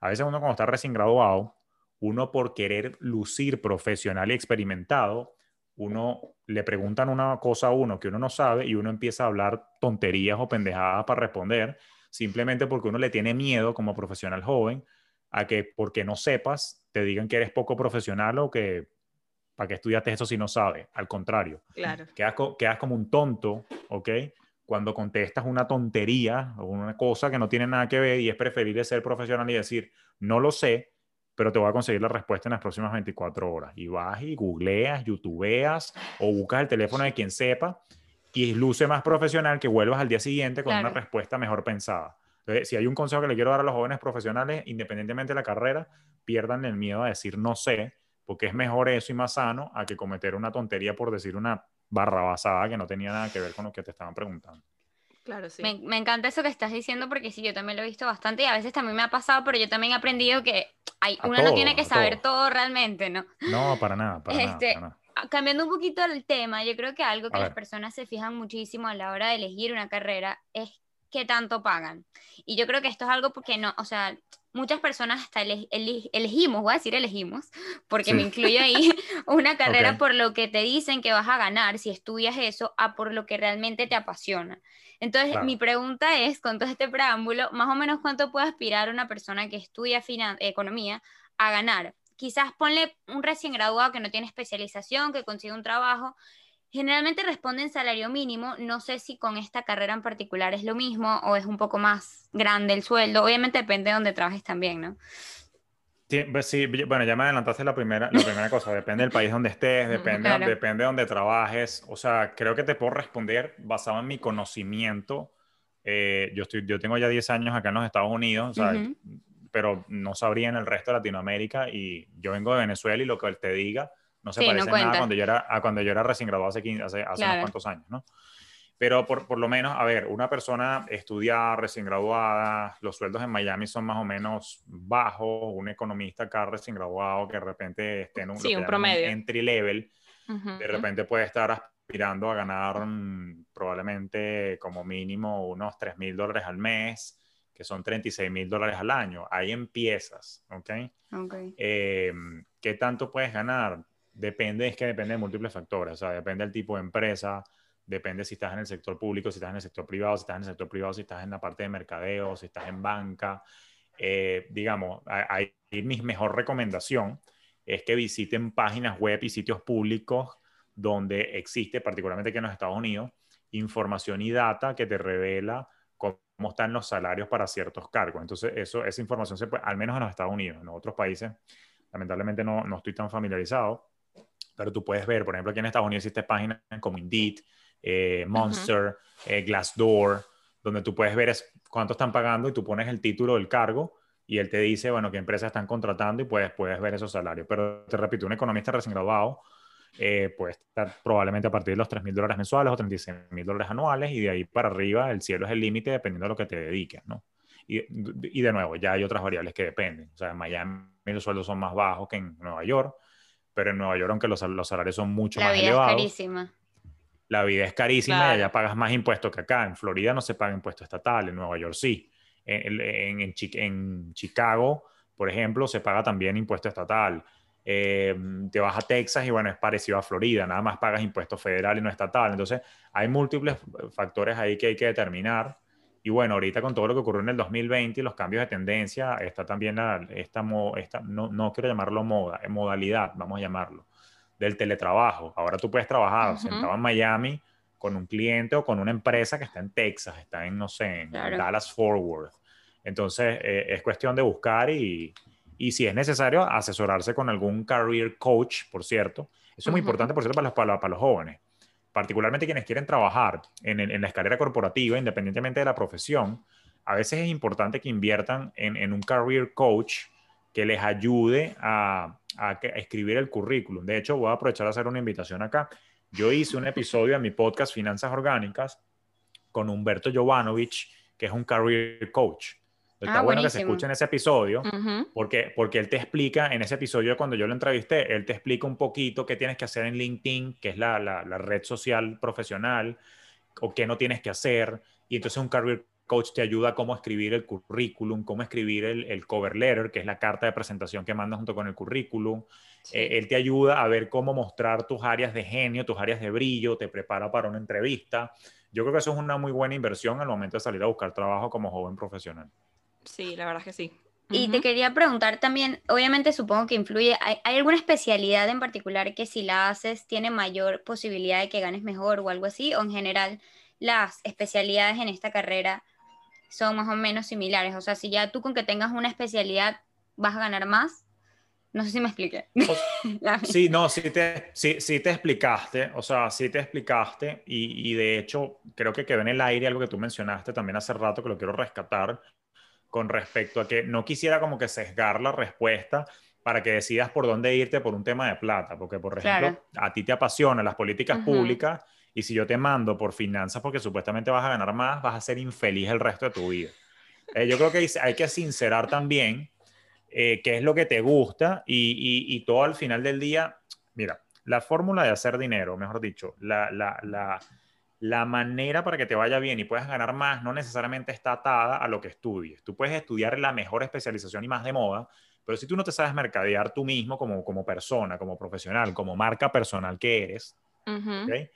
A veces uno cuando está recién graduado, uno por querer lucir profesional y experimentado, uno le preguntan una cosa a uno que uno no sabe y uno empieza a hablar tonterías o pendejadas para responder simplemente porque uno le tiene miedo como profesional joven a que porque no sepas te digan que eres poco profesional o que para que estudiaste eso si no sabes. Al contrario, claro. quedas, quedas como un tonto, ¿ok? Cuando contestas una tontería o una cosa que no tiene nada que ver y es preferible ser profesional y decir, no lo sé, pero te voy a conseguir la respuesta en las próximas 24 horas. Y vas y googleas, youtubeas o buscas el teléfono de quien sepa y luce más profesional que vuelvas al día siguiente con una respuesta mejor pensada. Entonces, si hay un consejo que le quiero dar a los jóvenes profesionales, independientemente de la carrera, pierdan el miedo a decir no sé, porque es mejor eso y más sano a que cometer una tontería por decir una barra basada que no tenía nada que ver con lo que te estaban preguntando. Claro, sí. Me, me, encanta eso que estás diciendo porque sí, yo también lo he visto bastante y a veces también me ha pasado, pero yo también he aprendido que hay, uno no tiene que saber todo. realmente, ¿no? No, para nada, para, nada, este, cambiando un poquito el tema, yo creo que algo que las personas se fijan muchísimo a la hora de elegir una carrera es qué tanto pagan. Y yo creo que esto es algo porque no, o sea, muchas personas hasta elegimos, voy a decir elegimos, porque me incluyo ahí, una carrera por lo que te dicen que vas a ganar si estudias eso, a por lo que realmente te apasiona. Entonces, mi pregunta es, con todo este preámbulo, más o menos cuánto puede aspirar una persona que estudia economía a ganar quizás ponle un recién graduado que no tiene especialización, que consigue un trabajo. Generalmente responden salario mínimo. No sé si con esta carrera en particular es lo mismo o es un poco más grande el sueldo. Obviamente depende de donde trabajes también, ¿no? Sí, pues bueno, ya me adelantaste la primera, la primera cosa. Depende del país donde estés, depende, depende de donde trabajes. O sea, creo que te puedo responder basado en mi conocimiento. Eh, yo, estoy, yo tengo ya 10 años acá en los Estados Unidos. O sea, pero no sabría en el resto de Latinoamérica y yo vengo de Venezuela y lo que él te diga no se parece nada cuando yo era, a cuando yo era recién graduado hace, 15, hace, hace unos cuantos años, ¿no? Pero por, por, lo menos, a ver, una persona estudia recién graduada, los sueldos en Miami son más o menos bajos, un economista acá recién graduado que de repente esté en un, sí, un promedio. entry level, de repente puede estar aspirando a ganar mm, probablemente como mínimo unos 3 mil dólares al mes, que son 36 mil dólares al año. Ahí empiezas, ¿ok? okay. Eh, ¿Qué tanto puedes ganar? Depende, es que depende de múltiples factores, o sea, depende del tipo de empresa, depende si estás en el sector público, si estás en el sector privado, si estás en el sector privado, si estás en la parte de mercadeo, si estás en banca. Eh, digamos, ahí mi mejor recomendación es que visiten páginas web y sitios públicos donde existe, particularmente aquí en los Estados Unidos, información y data que te revela cómo están los salarios para ciertos cargos. Entonces, eso, esa información se puede, al menos en los Estados Unidos, en otros países, lamentablemente no, no estoy tan familiarizado, pero tú puedes ver, por ejemplo, aquí en Estados Unidos existe páginas como Indeed, eh, Monster, eh, Glassdoor, donde tú puedes ver cuánto están pagando y tú pones el título del cargo y él te dice, bueno, qué empresas están contratando y puedes, puedes ver esos salarios. Pero te repito, un economista recién graduado eh, puede estar probablemente a partir de los 3 mil dólares mensuales o 36 mil dólares anuales y de ahí para arriba el cielo es el límite dependiendo de lo que te dediques, ¿no? Y, y, de nuevo, ya hay otras variables que dependen. O sea, en Miami los sueldos son más bajos que en Nueva York, pero en Nueva York, aunque los, los salarios son mucho más elevados. La vida es carísima. La vida es carísima y allá pagas más impuestos que acá. En Florida no se paga impuesto estatal, en Nueva York sí. En, en, en, en Chicago, por ejemplo, se paga también impuesto estatal. Eh, te vas a Texas y bueno, es parecido a Florida, nada más pagas impuestos federal y no estatal. Entonces, hay múltiples factores ahí que hay que determinar. Y bueno, ahorita con todo lo que ocurrió en el 2020 y los cambios de tendencia, está también la, esta, esta no, no, quiero llamarlo moda, modalidad, vamos a llamarlo, del teletrabajo. Ahora tú puedes trabajar sentado en Miami con un cliente o con una empresa que está en Texas, está en, no sé, en Dallas Forward. Entonces, eh, es cuestión de buscar y, y si es necesario, asesorarse con algún career coach, por cierto. Eso es muy importante, por cierto, para los, para, para los jóvenes, particularmente quienes quieren trabajar en, la escalera corporativa, independientemente de la profesión. A veces es importante que inviertan en, un career coach que les ayude a, escribir el currículum. De hecho, voy a aprovechar a hacer una invitación acá. Yo hice un episodio en mi podcast Finanzas Orgánicas con Humberto Jovanovic, que es un career coach. Está ah, bueno que se escuche en ese episodio, porque, porque él te explica, en ese episodio cuando yo lo entrevisté, él te explica un poquito qué tienes que hacer en LinkedIn, que es la, la, la red social profesional, o qué no tienes que hacer. Y entonces un career coach te ayuda a cómo escribir el currículum, cómo escribir el, el, cover letter, que es la carta de presentación que mandas junto con el currículum. Sí. Eh, él te ayuda a ver cómo mostrar tus áreas de genio, tus áreas de brillo, te prepara para una entrevista. Yo creo que eso es una muy buena inversión al momento de salir a buscar trabajo como joven profesional. Sí, la verdad es que sí. Y uh -huh. te quería preguntar también, obviamente supongo que influye, ¿hay, ¿hay, alguna especialidad en particular que si la haces tiene mayor posibilidad de que ganes mejor o algo así? ¿O en general las especialidades en esta carrera son más o menos similares? O sea, si ya tú con que tengas una especialidad vas a ganar más. No sé si me expliqué. sí, no, sí te, sí, sí te explicaste, o sea, sí te explicaste y, y de hecho creo que quedó en el aire algo que tú mencionaste también hace rato que lo quiero rescatar con respecto a que no quisiera como que sesgar la respuesta para que decidas por dónde irte por un tema de plata, porque por ejemplo, claro. a ti te apasionan las políticas uh -huh. públicas y si yo te mando por finanzas porque supuestamente vas a ganar más, vas a ser infeliz el resto de tu vida. Eh, yo creo que hay que sincerar también eh, qué es lo que te gusta y, y, y, todo al final del día, mira, la fórmula de hacer dinero, mejor dicho, la, la, la la manera para que te vaya bien y puedas ganar más no necesariamente está atada a lo que estudies. Tú puedes estudiar la mejor especialización y más de moda, pero si tú no te sabes mercadear tú mismo como, como persona, como profesional, como marca personal que eres, uh -huh. ¿okay?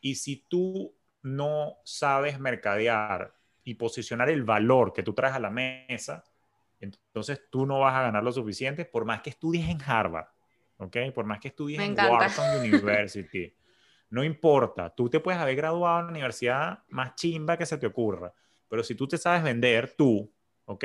y si tú no sabes mercadear y posicionar el valor que tú traes a la mesa, entonces tú no vas a ganar lo suficiente por más que estudies en Harvard, ¿ok? Por más que estudies Me en encanta. Wharton University. No importa, tú te puedes haber graduado en la universidad más chimba que se te ocurra, pero si tú te sabes vender, tú, ¿ok?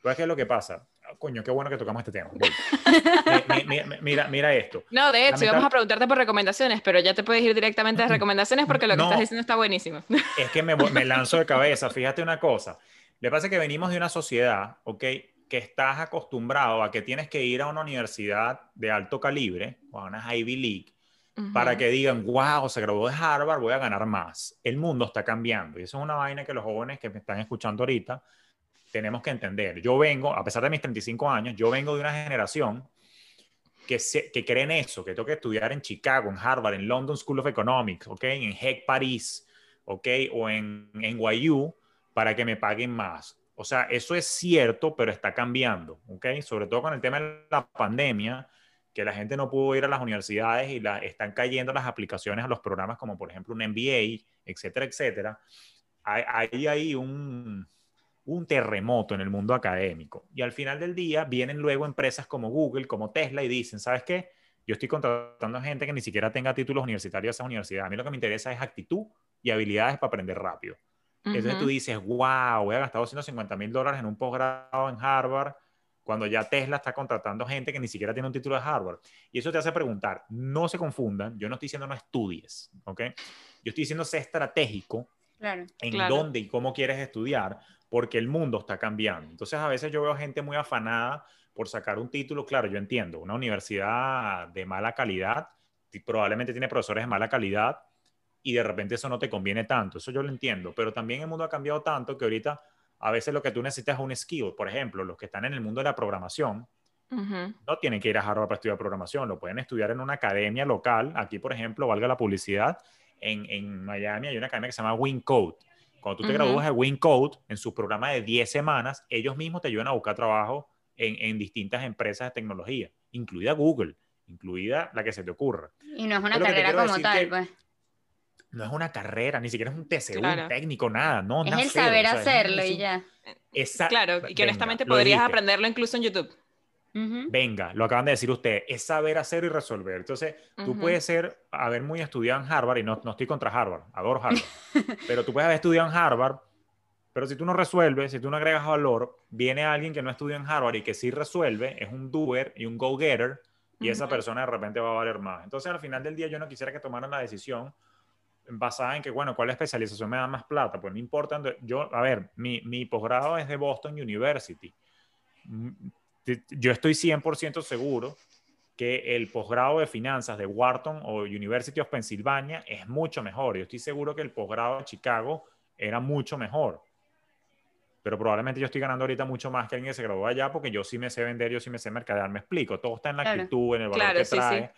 Pues ¿qué es lo que pasa? Oh, coño, qué bueno que tocamos este tema. mira, mira, mira, esto. No, de hecho, mitad... íbamos a preguntarte por recomendaciones, pero ya te puedes ir directamente a recomendaciones porque lo que no, estás diciendo está buenísimo. Es que me, me lanzo de cabeza. Fíjate una cosa. Le pasa que venimos de una sociedad, ¿ok? Que estás acostumbrado a que tienes que ir a una universidad de alto calibre, o a una Ivy League, para que digan, wow, se graduó de Harvard, voy a ganar más. El mundo está cambiando y eso es una vaina que los jóvenes que me están escuchando ahorita tenemos que entender. Yo vengo, a pesar de mis 35 años, yo vengo de una generación que, se, que creen eso, que tengo que estudiar en Chicago, en Harvard, en London School of Economics, ¿okay? en HEC París, ¿okay? o en, en NYU para que me paguen más. O sea, eso es cierto, pero está cambiando, ¿okay? sobre todo con el tema de la pandemia que la gente no pudo ir a las universidades y la, están cayendo las aplicaciones a los programas como por ejemplo un MBA, etcétera, etcétera, hay, hay un, un terremoto en el mundo académico. Y al final del día vienen luego empresas como Google, como Tesla y dicen, ¿sabes qué? Yo estoy contratando a gente que ni siquiera tenga títulos universitarios a esa universidad. A mí lo que me interesa es actitud y habilidades para aprender rápido. Uh -huh. Entonces tú dices, wow, voy a gastar 250 mil dólares en un posgrado en Harvard cuando ya Tesla está contratando gente que ni siquiera tiene un título de Harvard. Y eso te hace preguntar, no se confundan, yo no estoy diciendo no estudies, ¿ok? Yo estoy diciendo sé estratégico claro, en claro. dónde y cómo quieres estudiar, porque el mundo está cambiando. Entonces a veces yo veo gente muy afanada por sacar un título, claro, yo entiendo, una universidad de mala calidad, probablemente tiene profesores de mala calidad y de repente eso no te conviene tanto, eso yo lo entiendo, pero también el mundo ha cambiado tanto que ahorita a veces lo que tú necesitas es un skill. Por ejemplo, los que están en el mundo de la programación uh -huh. no tienen que ir a Harvard para estudiar programación, lo pueden estudiar en una academia local. Aquí, por ejemplo, valga la publicidad, en, en Miami hay una academia que se llama WinCode. Cuando tú te uh -huh. gradúas de WinCode, en su programa de 10 semanas, ellos mismos te ayudan a buscar trabajo en, en distintas empresas de tecnología, incluida Google, incluida la que se te ocurra. Y no es una carrera como tal, pues no es una carrera, ni siquiera es un TCU, claro. un técnico, nada, no. Es el saber o sea, hacerlo es, y ya. Esa, claro, y que venga, honestamente podrías aprenderlo incluso en YouTube. Uh -huh. Venga, lo acaban de decir ustedes, es saber hacer y resolver. Entonces, uh -huh. tú puedes ser, haber muy estudiado en Harvard, y no, no estoy contra Harvard, adoro Harvard, pero tú puedes haber estudiado en Harvard Pero si tú no resuelves, si tú no agregas valor, viene alguien que no estudia en Harvard y que sí resuelve, es un doer y un go-getter, y esa persona de repente va a valer más. Entonces, al final del día, yo no quisiera que tomaran la decisión basada en que, bueno, ¿cuál especialización me da más plata? Pues no importa. Yo, a ver, mi, mi posgrado es de Boston University. Mm, yo estoy 100% seguro que el posgrado de finanzas de Wharton o University of Pennsylvania es mucho mejor. Yo estoy seguro que el posgrado de Chicago era mucho mejor. Pero probablemente yo estoy ganando ahorita mucho más que alguien que se graduó allá porque yo sí me sé vender, yo sí me sé mercadear, me explico. Todo está en la actitud, en el valor que trae.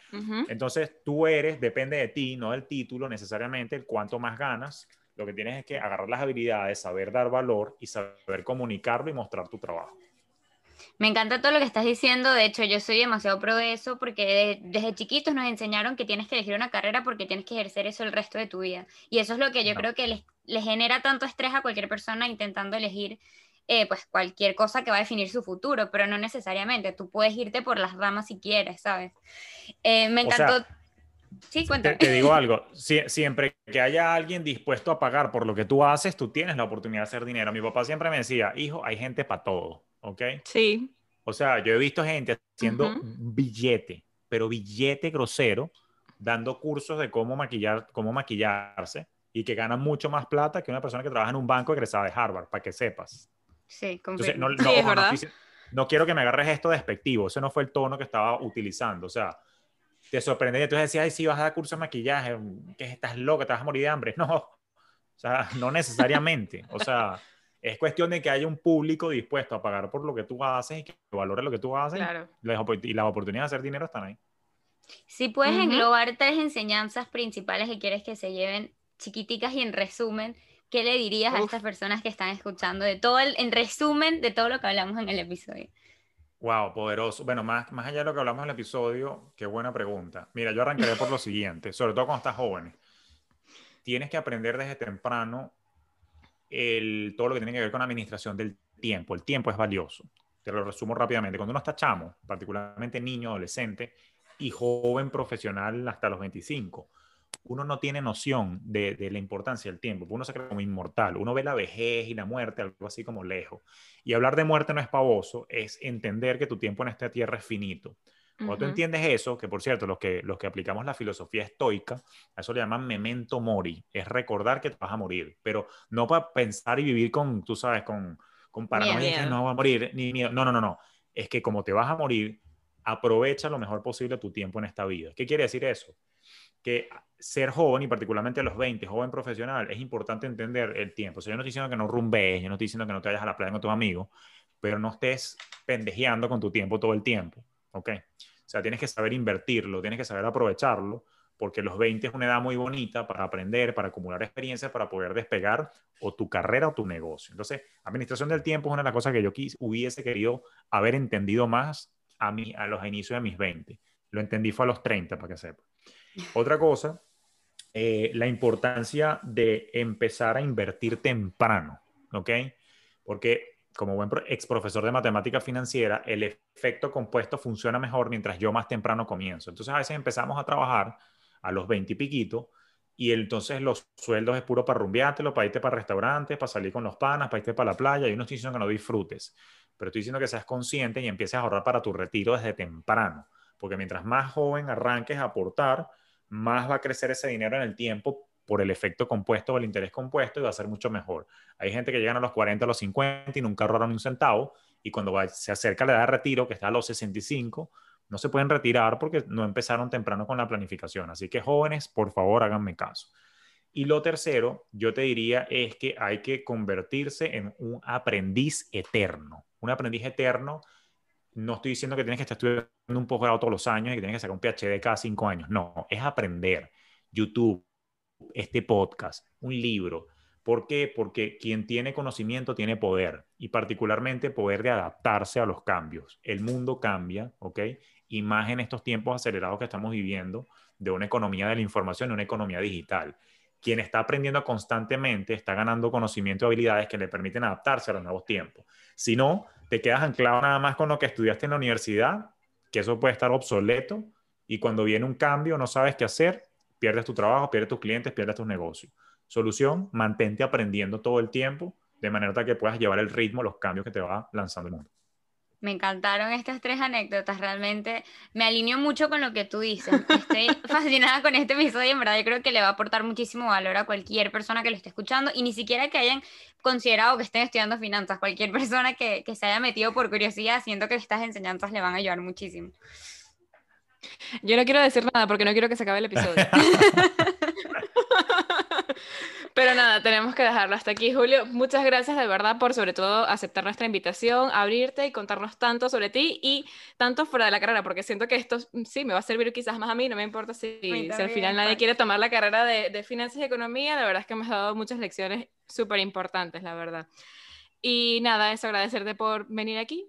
Entonces tú eres, depende de ti, no del título necesariamente, el cuánto más ganas. Lo que tienes es que agarrar las habilidades, saber dar valor y saber comunicarlo y mostrar tu trabajo. Me encanta todo lo que estás diciendo, de hecho yo soy demasiado pro de eso porque desde chiquitos nos enseñaron que tienes que elegir una carrera porque tienes que ejercer eso el resto de tu vida. Y eso es lo que yo creo que les, les, genera tanto estrés a cualquier persona intentando elegir eh, pues cualquier cosa que va a definir su futuro, pero no necesariamente, tú puedes irte por las ramas si quieres, ¿sabes? Eh, me encantó... Sí, cuéntame. Te, digo algo, siempre que haya alguien dispuesto a pagar por lo que tú haces, tú tienes la oportunidad de hacer dinero. Mi papá siempre me decía, hijo, hay gente para todo. ¿ok? Sí. O sea, yo he visto gente haciendo billete, pero billete grosero, dando cursos de cómo maquillar, cómo maquillarse y que ganan mucho más plata que una persona que trabaja en un banco egresada de Harvard, para que sepas. Sí, Entonces, no, no, es verdad. No, quiero que me agarres esto despectivo, ese no fue el tono que estaba utilizando, o sea, te sorprende, tú decías, ay, sí, vas a dar cursos de maquillaje, que estás loco, te vas a morir de hambre. No, o sea, no necesariamente, o sea es cuestión de que haya un público dispuesto a pagar por lo que tú haces y que valore lo que tú haces. Y las oportunidades de hacer dinero están ahí. Si puedes englobar tres enseñanzas principales que quieres que se lleven, chiquiticas y en resumen, ¿qué le dirías a estas personas que están escuchando de todo el, en resumen de todo lo que hablamos en el episodio? Wow, poderoso. Bueno, más, más allá de lo que hablamos en el episodio, qué buena pregunta. Mira, yo arrancaré por lo siguiente, sobre todo cuando estás joven. Tienes que aprender desde temprano el, todo lo que tiene que ver con la administración del tiempo. El tiempo es valioso. Te lo resumo rápidamente. Cuando uno está chamo, particularmente niño, adolescente y joven profesional hasta los 25, uno no tiene noción de, de, la importancia del tiempo. Uno se cree como inmortal. Uno ve la vejez y la muerte, algo así como lejos. Y hablar de muerte no es pavoso, es entender que tu tiempo en esta tierra es finito. Cuando tú entiendes eso, que por cierto, los que, los que aplicamos la filosofía estoica, a eso le llaman memento mori, es recordar que te vas a morir, pero no para pensar y vivir con, tú sabes, con, con paranoia, no va a morir, ni miedo. No, no, no, no. Es que como te vas a morir, aprovecha lo mejor posible tu tiempo en esta vida. ¿Qué quiere decir eso? Que ser joven y particularmente a los 20, joven profesional, es importante entender el tiempo. O sea, yo no estoy diciendo que no rumbees, yo no estoy diciendo que no te vayas a la playa con tus amigos, pero no estés pendejeando con tu tiempo todo el tiempo. ¿Ok? O sea, tienes que saber invertirlo, tienes que saber aprovecharlo, porque los 20 es una edad muy bonita para aprender, para acumular experiencias, para poder despegar o tu carrera o tu negocio. Entonces, administración del tiempo es una de las cosas que yo hubiese querido haber entendido más a, mí, a los inicios de mis 20. Lo entendí fue a los 30, para que sepa. Otra cosa, eh, la importancia de empezar a invertir temprano, ¿ok? Porque como buen ex profesor de matemática financiera, el efecto compuesto funciona mejor mientras yo más temprano comienzo. Entonces a veces empezamos a trabajar a los 20 y piquito y entonces los sueldos es puro para rumbiártelo, para irte para restaurantes, para salir con los panas, para irte para la playa. Y no estoy diciendo que no disfrutes, pero estoy diciendo que seas consciente y empieces a ahorrar para tu retiro desde temprano. Porque mientras más joven arranques a aportar, más va a crecer ese dinero en el tiempo por el efecto compuesto o el interés compuesto y va a ser mucho mejor. Hay gente que llegan a los 40, a los 50 y nunca ahorraron un centavo y cuando se acerca la edad de retiro, que está a los 65, no se pueden retirar porque no empezaron temprano con la planificación. Así que jóvenes, por favor, háganme caso. Y lo tercero, yo te diría, es que hay que convertirse en un aprendiz eterno. Un aprendiz eterno, no estoy diciendo que tienes que estar estudiando un posgrado todos los años y que tienes que sacar un PhD cada cinco años. No, es aprender. YouTube, este podcast, un libro. ¿Por qué? Porque quien tiene conocimiento tiene poder y particularmente poder de adaptarse a los cambios. El mundo cambia, ¿ok? Y más en estos tiempos acelerados que estamos viviendo de una economía de la información una economía digital. Quien está aprendiendo constantemente está ganando conocimiento y habilidades que le permiten adaptarse a los nuevos tiempos. Si no, te quedas anclado nada más con lo que estudiaste en la universidad, que eso puede estar obsoleto y cuando viene un cambio no sabes qué hacer pierdes tu trabajo, pierdes tus clientes, pierdes tus negocios. Solución, mantente aprendiendo todo el tiempo de manera que puedas llevar el ritmo, los cambios que te va lanzando el mundo. Me encantaron estas tres anécdotas, realmente me alineo mucho con lo que tú dices. Estoy fascinada con este episodio y en verdad yo creo que le va a aportar muchísimo valor a cualquier persona que lo esté escuchando y ni siquiera que hayan considerado que estén estudiando finanzas, cualquier persona que, que se haya metido por curiosidad, siento que estas enseñanzas le van a ayudar muchísimo. Yo no quiero decir nada porque no quiero que se acabe el episodio. Pero nada, tenemos que dejarlo hasta aquí, Julio. Muchas gracias de verdad por sobre todo aceptar nuestra invitación, abrirte y contarnos tanto sobre ti y tanto fuera de la carrera, porque siento que esto mm, sí me va a servir quizás más a mí, no me importa si, si al final nadie quiere tomar la carrera de, de finanzas y economía, la verdad es que me has dado muchas lecciones súper importantes, la verdad. Y nada, eso agradecerte por venir aquí,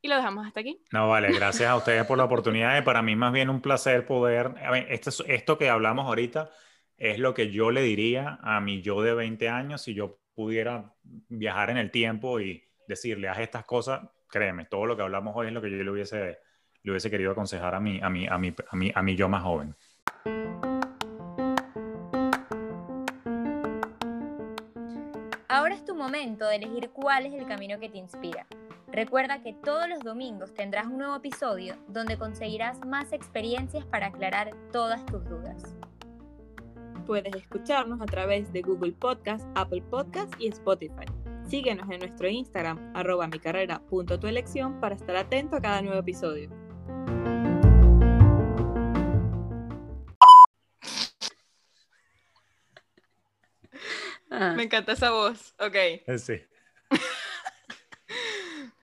y lo dejamos hasta aquí. No, vale, gracias a ustedes por la oportunidad. Y para mí más bien un placer poder, a ver, esto, esto que hablamos ahorita es lo que yo le diría a mi yo de 20 años si yo pudiera viajar en el tiempo y decirle, haz estas cosas, créeme, todo lo que hablamos hoy es lo que yo le hubiese, le hubiese querido aconsejar a mi, a, mi, a, mi, a, mi, a mi yo más joven. Ahora es tu momento de elegir cuál es el camino que te inspira. Recuerda que todos los domingos tendrás un nuevo episodio donde conseguirás más experiencias para aclarar todas tus dudas. Puedes escucharnos a través de Google Podcast, Apple Podcast y Spotify. Síguenos en nuestro Instagram, arroba mi carrera punto tu elección, para estar atento a cada nuevo episodio. Me encanta esa voz. Ok. Sí.